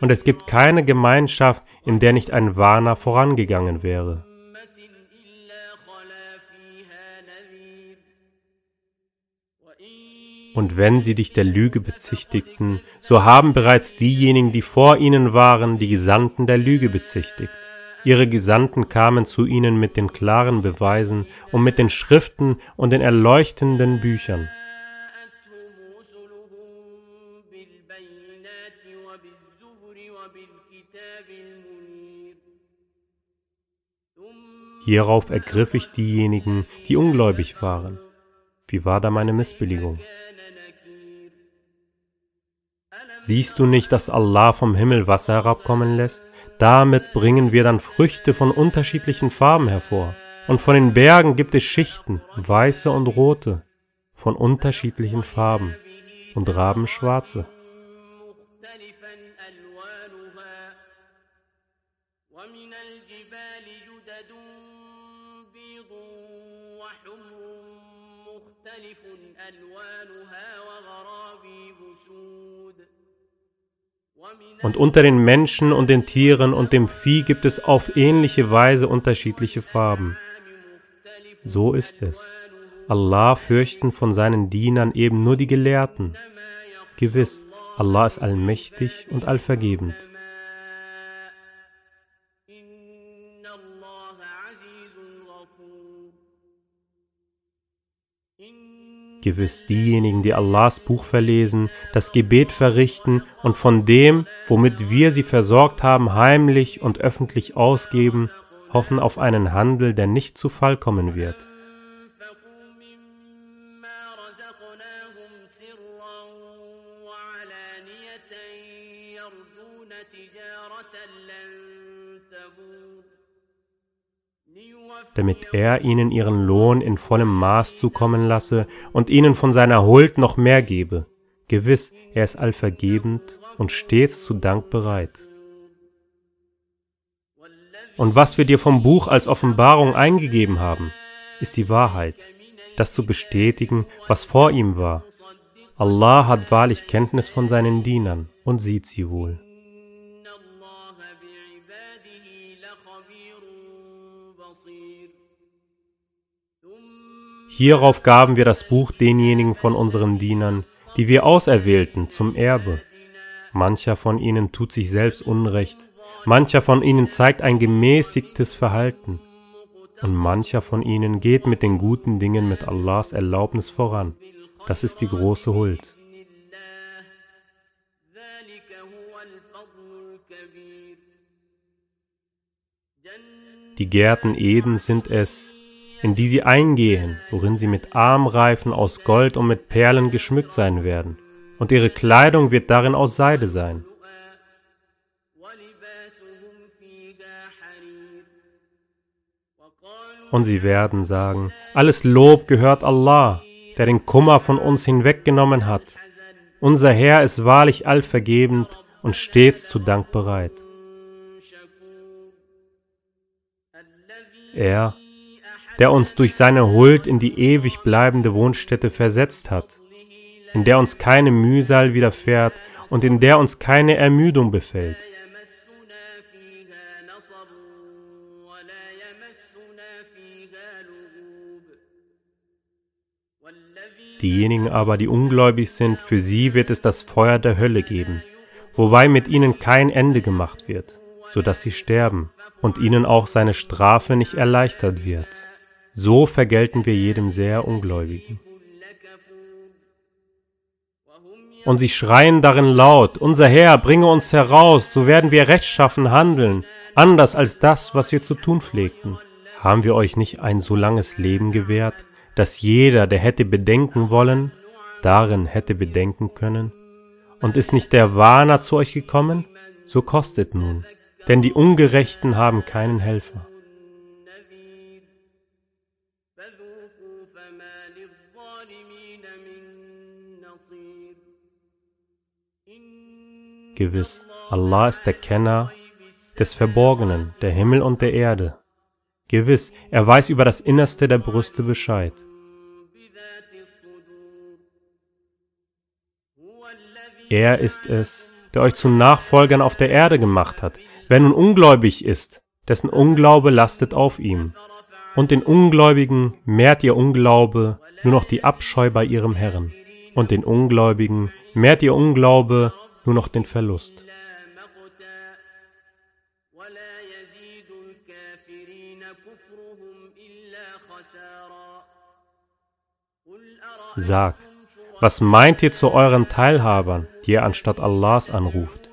Und es gibt keine Gemeinschaft, in der nicht ein Warner vorangegangen wäre. Und wenn sie dich der Lüge bezichtigten, so haben bereits diejenigen, die vor ihnen waren, die Gesandten der Lüge bezichtigt. Ihre Gesandten kamen zu ihnen mit den klaren Beweisen und mit den Schriften und den erleuchtenden Büchern. Hierauf ergriff ich diejenigen, die ungläubig waren. Wie war da meine Missbilligung? Siehst du nicht, dass Allah vom Himmel Wasser herabkommen lässt, damit bringen wir dann Früchte von unterschiedlichen Farben hervor. Und von den Bergen gibt es Schichten, weiße und rote, von unterschiedlichen Farben, und Rabenschwarze. schwarze. Und unter den Menschen und den Tieren und dem Vieh gibt es auf ähnliche Weise unterschiedliche Farben. So ist es. Allah fürchten von seinen Dienern eben nur die Gelehrten. Gewiss, Allah ist allmächtig und allvergebend. Gewiss diejenigen, die Allahs Buch verlesen, das Gebet verrichten und von dem, womit wir sie versorgt haben, heimlich und öffentlich ausgeben, hoffen auf einen Handel, der nicht zu Fall kommen wird. Damit er ihnen ihren Lohn in vollem Maß zukommen lasse und ihnen von seiner Huld noch mehr gebe. Gewiss, er ist allvergebend und stets zu Dank bereit. Und was wir dir vom Buch als Offenbarung eingegeben haben, ist die Wahrheit, das zu bestätigen, was vor ihm war. Allah hat wahrlich Kenntnis von seinen Dienern und sieht sie wohl. Hierauf gaben wir das Buch denjenigen von unseren Dienern, die wir auserwählten, zum Erbe. Mancher von ihnen tut sich selbst Unrecht, mancher von ihnen zeigt ein gemäßigtes Verhalten, und mancher von ihnen geht mit den guten Dingen mit Allahs Erlaubnis voran. Das ist die große Huld. Die Gärten Eden sind es, in die sie eingehen, worin sie mit Armreifen aus Gold und mit Perlen geschmückt sein werden, und ihre Kleidung wird darin aus Seide sein. Und sie werden sagen, alles Lob gehört Allah, der den Kummer von uns hinweggenommen hat. Unser Herr ist wahrlich allvergebend und stets zu Dank bereit. Er, der uns durch seine Huld in die ewig bleibende Wohnstätte versetzt hat, in der uns keine Mühsal widerfährt und in der uns keine Ermüdung befällt. Diejenigen aber, die ungläubig sind, für sie wird es das Feuer der Hölle geben, wobei mit ihnen kein Ende gemacht wird, so dass sie sterben und ihnen auch seine Strafe nicht erleichtert wird. So vergelten wir jedem sehr Ungläubigen. Und sie schreien darin laut, unser Herr, bringe uns heraus, so werden wir rechtschaffen handeln, anders als das, was wir zu tun pflegten. Haben wir euch nicht ein so langes Leben gewährt, dass jeder, der hätte bedenken wollen, darin hätte bedenken können? Und ist nicht der Warner zu euch gekommen? So kostet nun, denn die Ungerechten haben keinen Helfer. Gewiss, Allah ist der Kenner des Verborgenen, der Himmel und der Erde. Gewiss, er weiß über das Innerste der Brüste Bescheid. Er ist es, der euch zu Nachfolgern auf der Erde gemacht hat. Wer nun ungläubig ist, dessen Unglaube lastet auf ihm. Und den Ungläubigen mehrt ihr Unglaube nur noch die Abscheu bei ihrem Herrn. Und den Ungläubigen mehrt ihr Unglaube nur noch den Verlust. Sag, was meint ihr zu euren Teilhabern, die ihr anstatt Allahs anruft?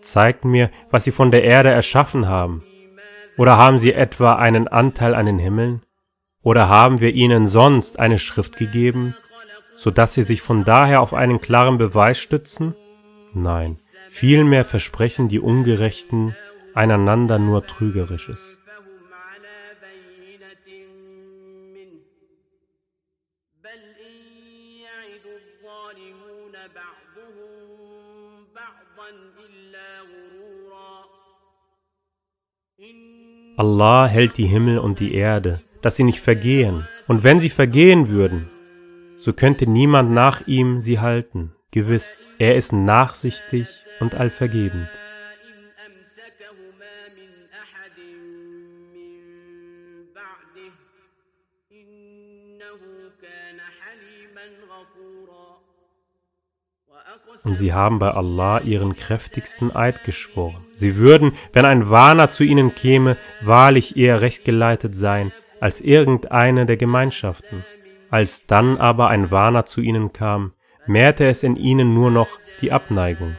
Zeigt mir, was sie von der Erde erschaffen haben. Oder haben sie etwa einen Anteil an den Himmeln? Oder haben wir ihnen sonst eine Schrift gegeben, sodass sie sich von daher auf einen klaren Beweis stützen? Nein, vielmehr versprechen die Ungerechten einander nur Trügerisches. Allah hält die Himmel und die Erde, dass sie nicht vergehen, und wenn sie vergehen würden, so könnte niemand nach ihm sie halten. Gewiss, er ist nachsichtig und allvergebend. Und sie haben bei Allah ihren kräftigsten Eid geschworen. Sie würden, wenn ein Wahner zu ihnen käme, wahrlich eher rechtgeleitet sein als irgendeine der Gemeinschaften. Als dann aber ein Wahner zu ihnen kam, mehrte es in ihnen nur noch die Abneigung.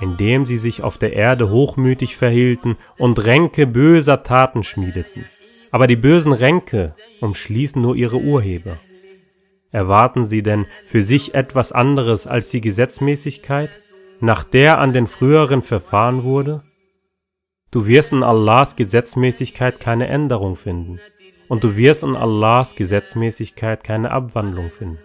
indem sie sich auf der Erde hochmütig verhielten und Ränke böser Taten schmiedeten. Aber die bösen Ränke umschließen nur ihre Urheber. Erwarten sie denn für sich etwas anderes als die Gesetzmäßigkeit, nach der an den früheren verfahren wurde? Du wirst in Allahs Gesetzmäßigkeit keine Änderung finden und du wirst in Allahs Gesetzmäßigkeit keine Abwandlung finden.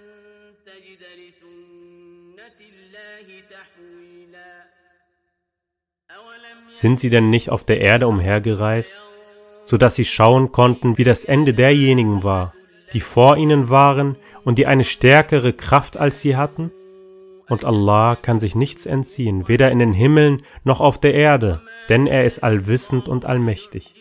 Sind sie denn nicht auf der Erde umhergereist, so dass sie schauen konnten, wie das Ende derjenigen war, die vor ihnen waren und die eine stärkere Kraft als sie hatten? Und Allah kann sich nichts entziehen, weder in den Himmeln noch auf der Erde, denn er ist allwissend und allmächtig.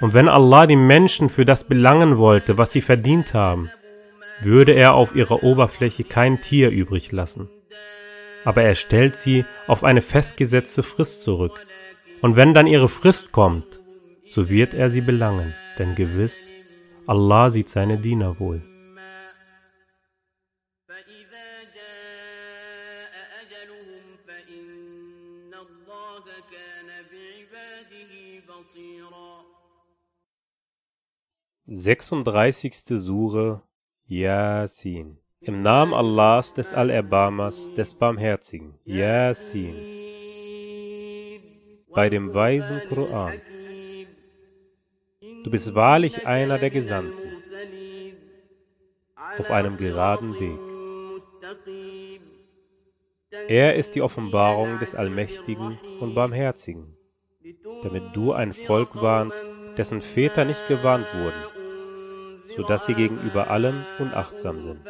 Und wenn Allah die Menschen für das belangen wollte, was sie verdient haben, würde er auf ihrer Oberfläche kein Tier übrig lassen aber er stellt sie auf eine festgesetzte Frist zurück. Und wenn dann ihre Frist kommt, so wird er sie belangen, denn gewiss, Allah sieht seine Diener wohl. Sechsunddreißigste Sure Yasin im Namen Allahs des Allerbarmers, des Barmherzigen. Yasin. Bei dem weisen Koran. Du bist wahrlich einer der Gesandten auf einem geraden Weg. Er ist die Offenbarung des Allmächtigen und Barmherzigen, damit du ein Volk warnst, dessen Väter nicht gewarnt wurden, so dass sie gegenüber allen unachtsam sind.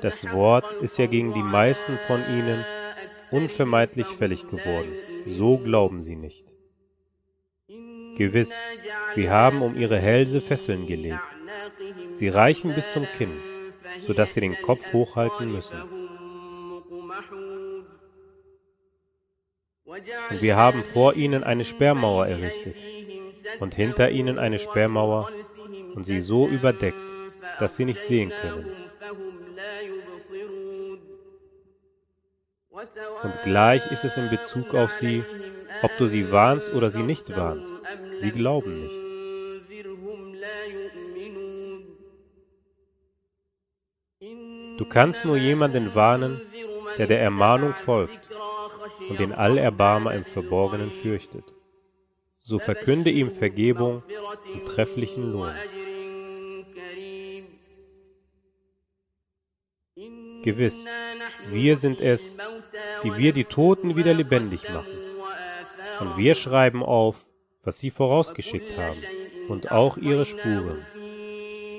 Das Wort ist ja gegen die meisten von ihnen unvermeidlich fällig geworden, so glauben sie nicht. Gewiss, wir haben um ihre Hälse Fesseln gelegt. Sie reichen bis zum Kinn, so dass sie den Kopf hochhalten müssen. Und wir haben vor ihnen eine Sperrmauer errichtet und hinter ihnen eine Sperrmauer und sie so überdeckt, dass sie nicht sehen können. Und gleich ist es in Bezug auf sie, ob du sie warnst oder sie nicht warnst. Sie glauben nicht. Du kannst nur jemanden warnen, der der Ermahnung folgt und den Allerbarmer im Verborgenen fürchtet. So verkünde ihm Vergebung und trefflichen Lohn. Gewiss, wir sind es, die wir die Toten wieder lebendig machen. Und wir schreiben auf, was sie vorausgeschickt haben, und auch ihre Spuren.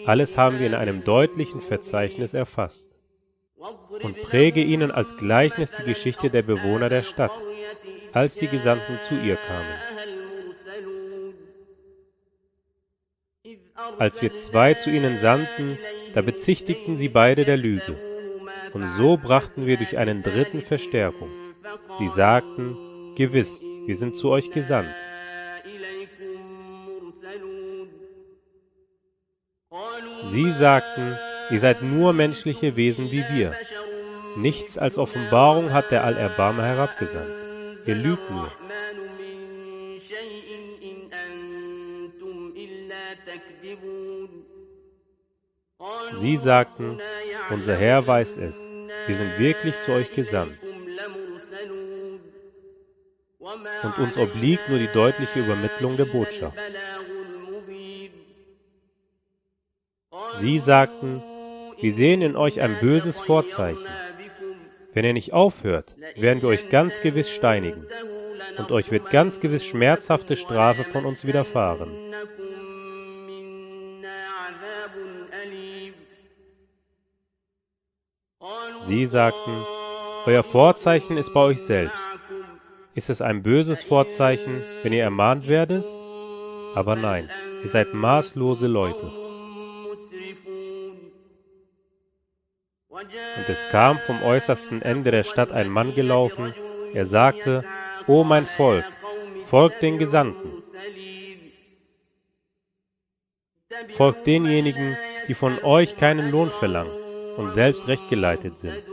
Alles haben wir in einem deutlichen Verzeichnis erfasst. Und präge ihnen als Gleichnis die Geschichte der Bewohner der Stadt, als die Gesandten zu ihr kamen. Als wir zwei zu ihnen sandten, da bezichtigten sie beide der Lüge. Und so brachten wir durch einen dritten Verstärkung. Sie sagten, Gewiss, wir sind zu euch gesandt. Sie sagten, ihr seid nur menschliche Wesen wie wir. Nichts als Offenbarung hat der Allerbarmer herabgesandt. Ihr lügt nur. Sie sagten, unser Herr weiß es, wir sind wirklich zu euch gesandt. Und uns obliegt nur die deutliche Übermittlung der Botschaft. Sie sagten, wir sehen in euch ein böses Vorzeichen. Wenn ihr nicht aufhört, werden wir euch ganz gewiss steinigen, und euch wird ganz gewiss schmerzhafte Strafe von uns widerfahren. Sie sagten, euer Vorzeichen ist bei euch selbst. Ist es ein böses Vorzeichen, wenn ihr ermahnt werdet? Aber nein, ihr seid maßlose Leute. Und es kam vom äußersten Ende der Stadt ein Mann gelaufen, er sagte, O mein Volk, folgt den Gesandten. Folgt denjenigen, die von euch keinen Lohn verlangen und selbst rechtgeleitet sind.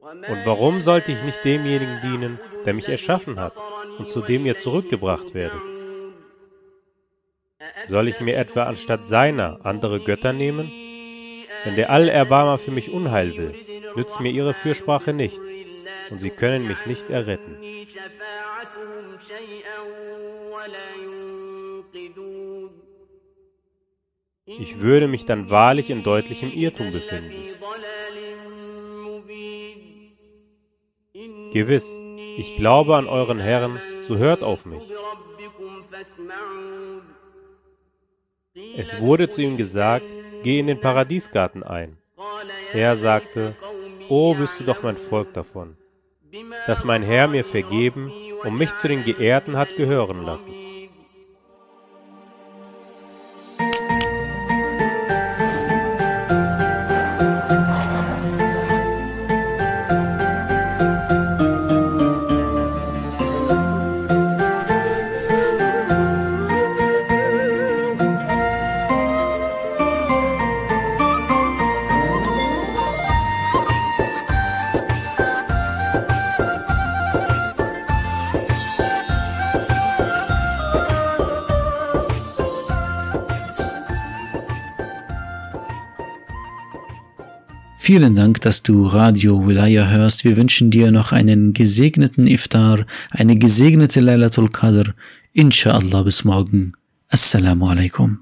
Und warum sollte ich nicht demjenigen dienen, der mich erschaffen hat und zu dem ihr zurückgebracht werdet? Soll ich mir etwa anstatt seiner andere Götter nehmen? Wenn der Allerbarmer für mich Unheil will, nützt mir ihre Fürsprache nichts, und sie können mich nicht erretten. Ich würde mich dann wahrlich in deutlichem Irrtum befinden. Gewiss, ich glaube an euren Herrn, so hört auf mich. Es wurde zu ihm gesagt, geh in den Paradiesgarten ein. Er sagte, O wüsste doch mein Volk davon, dass mein Herr mir vergeben und mich zu den Geehrten hat gehören lassen. Vielen Dank, dass du Radio Wilaya hörst. Wir wünschen dir noch einen gesegneten Iftar, eine gesegnete Laylatul Qadr. Inshallah bis morgen. Assalamu alaikum.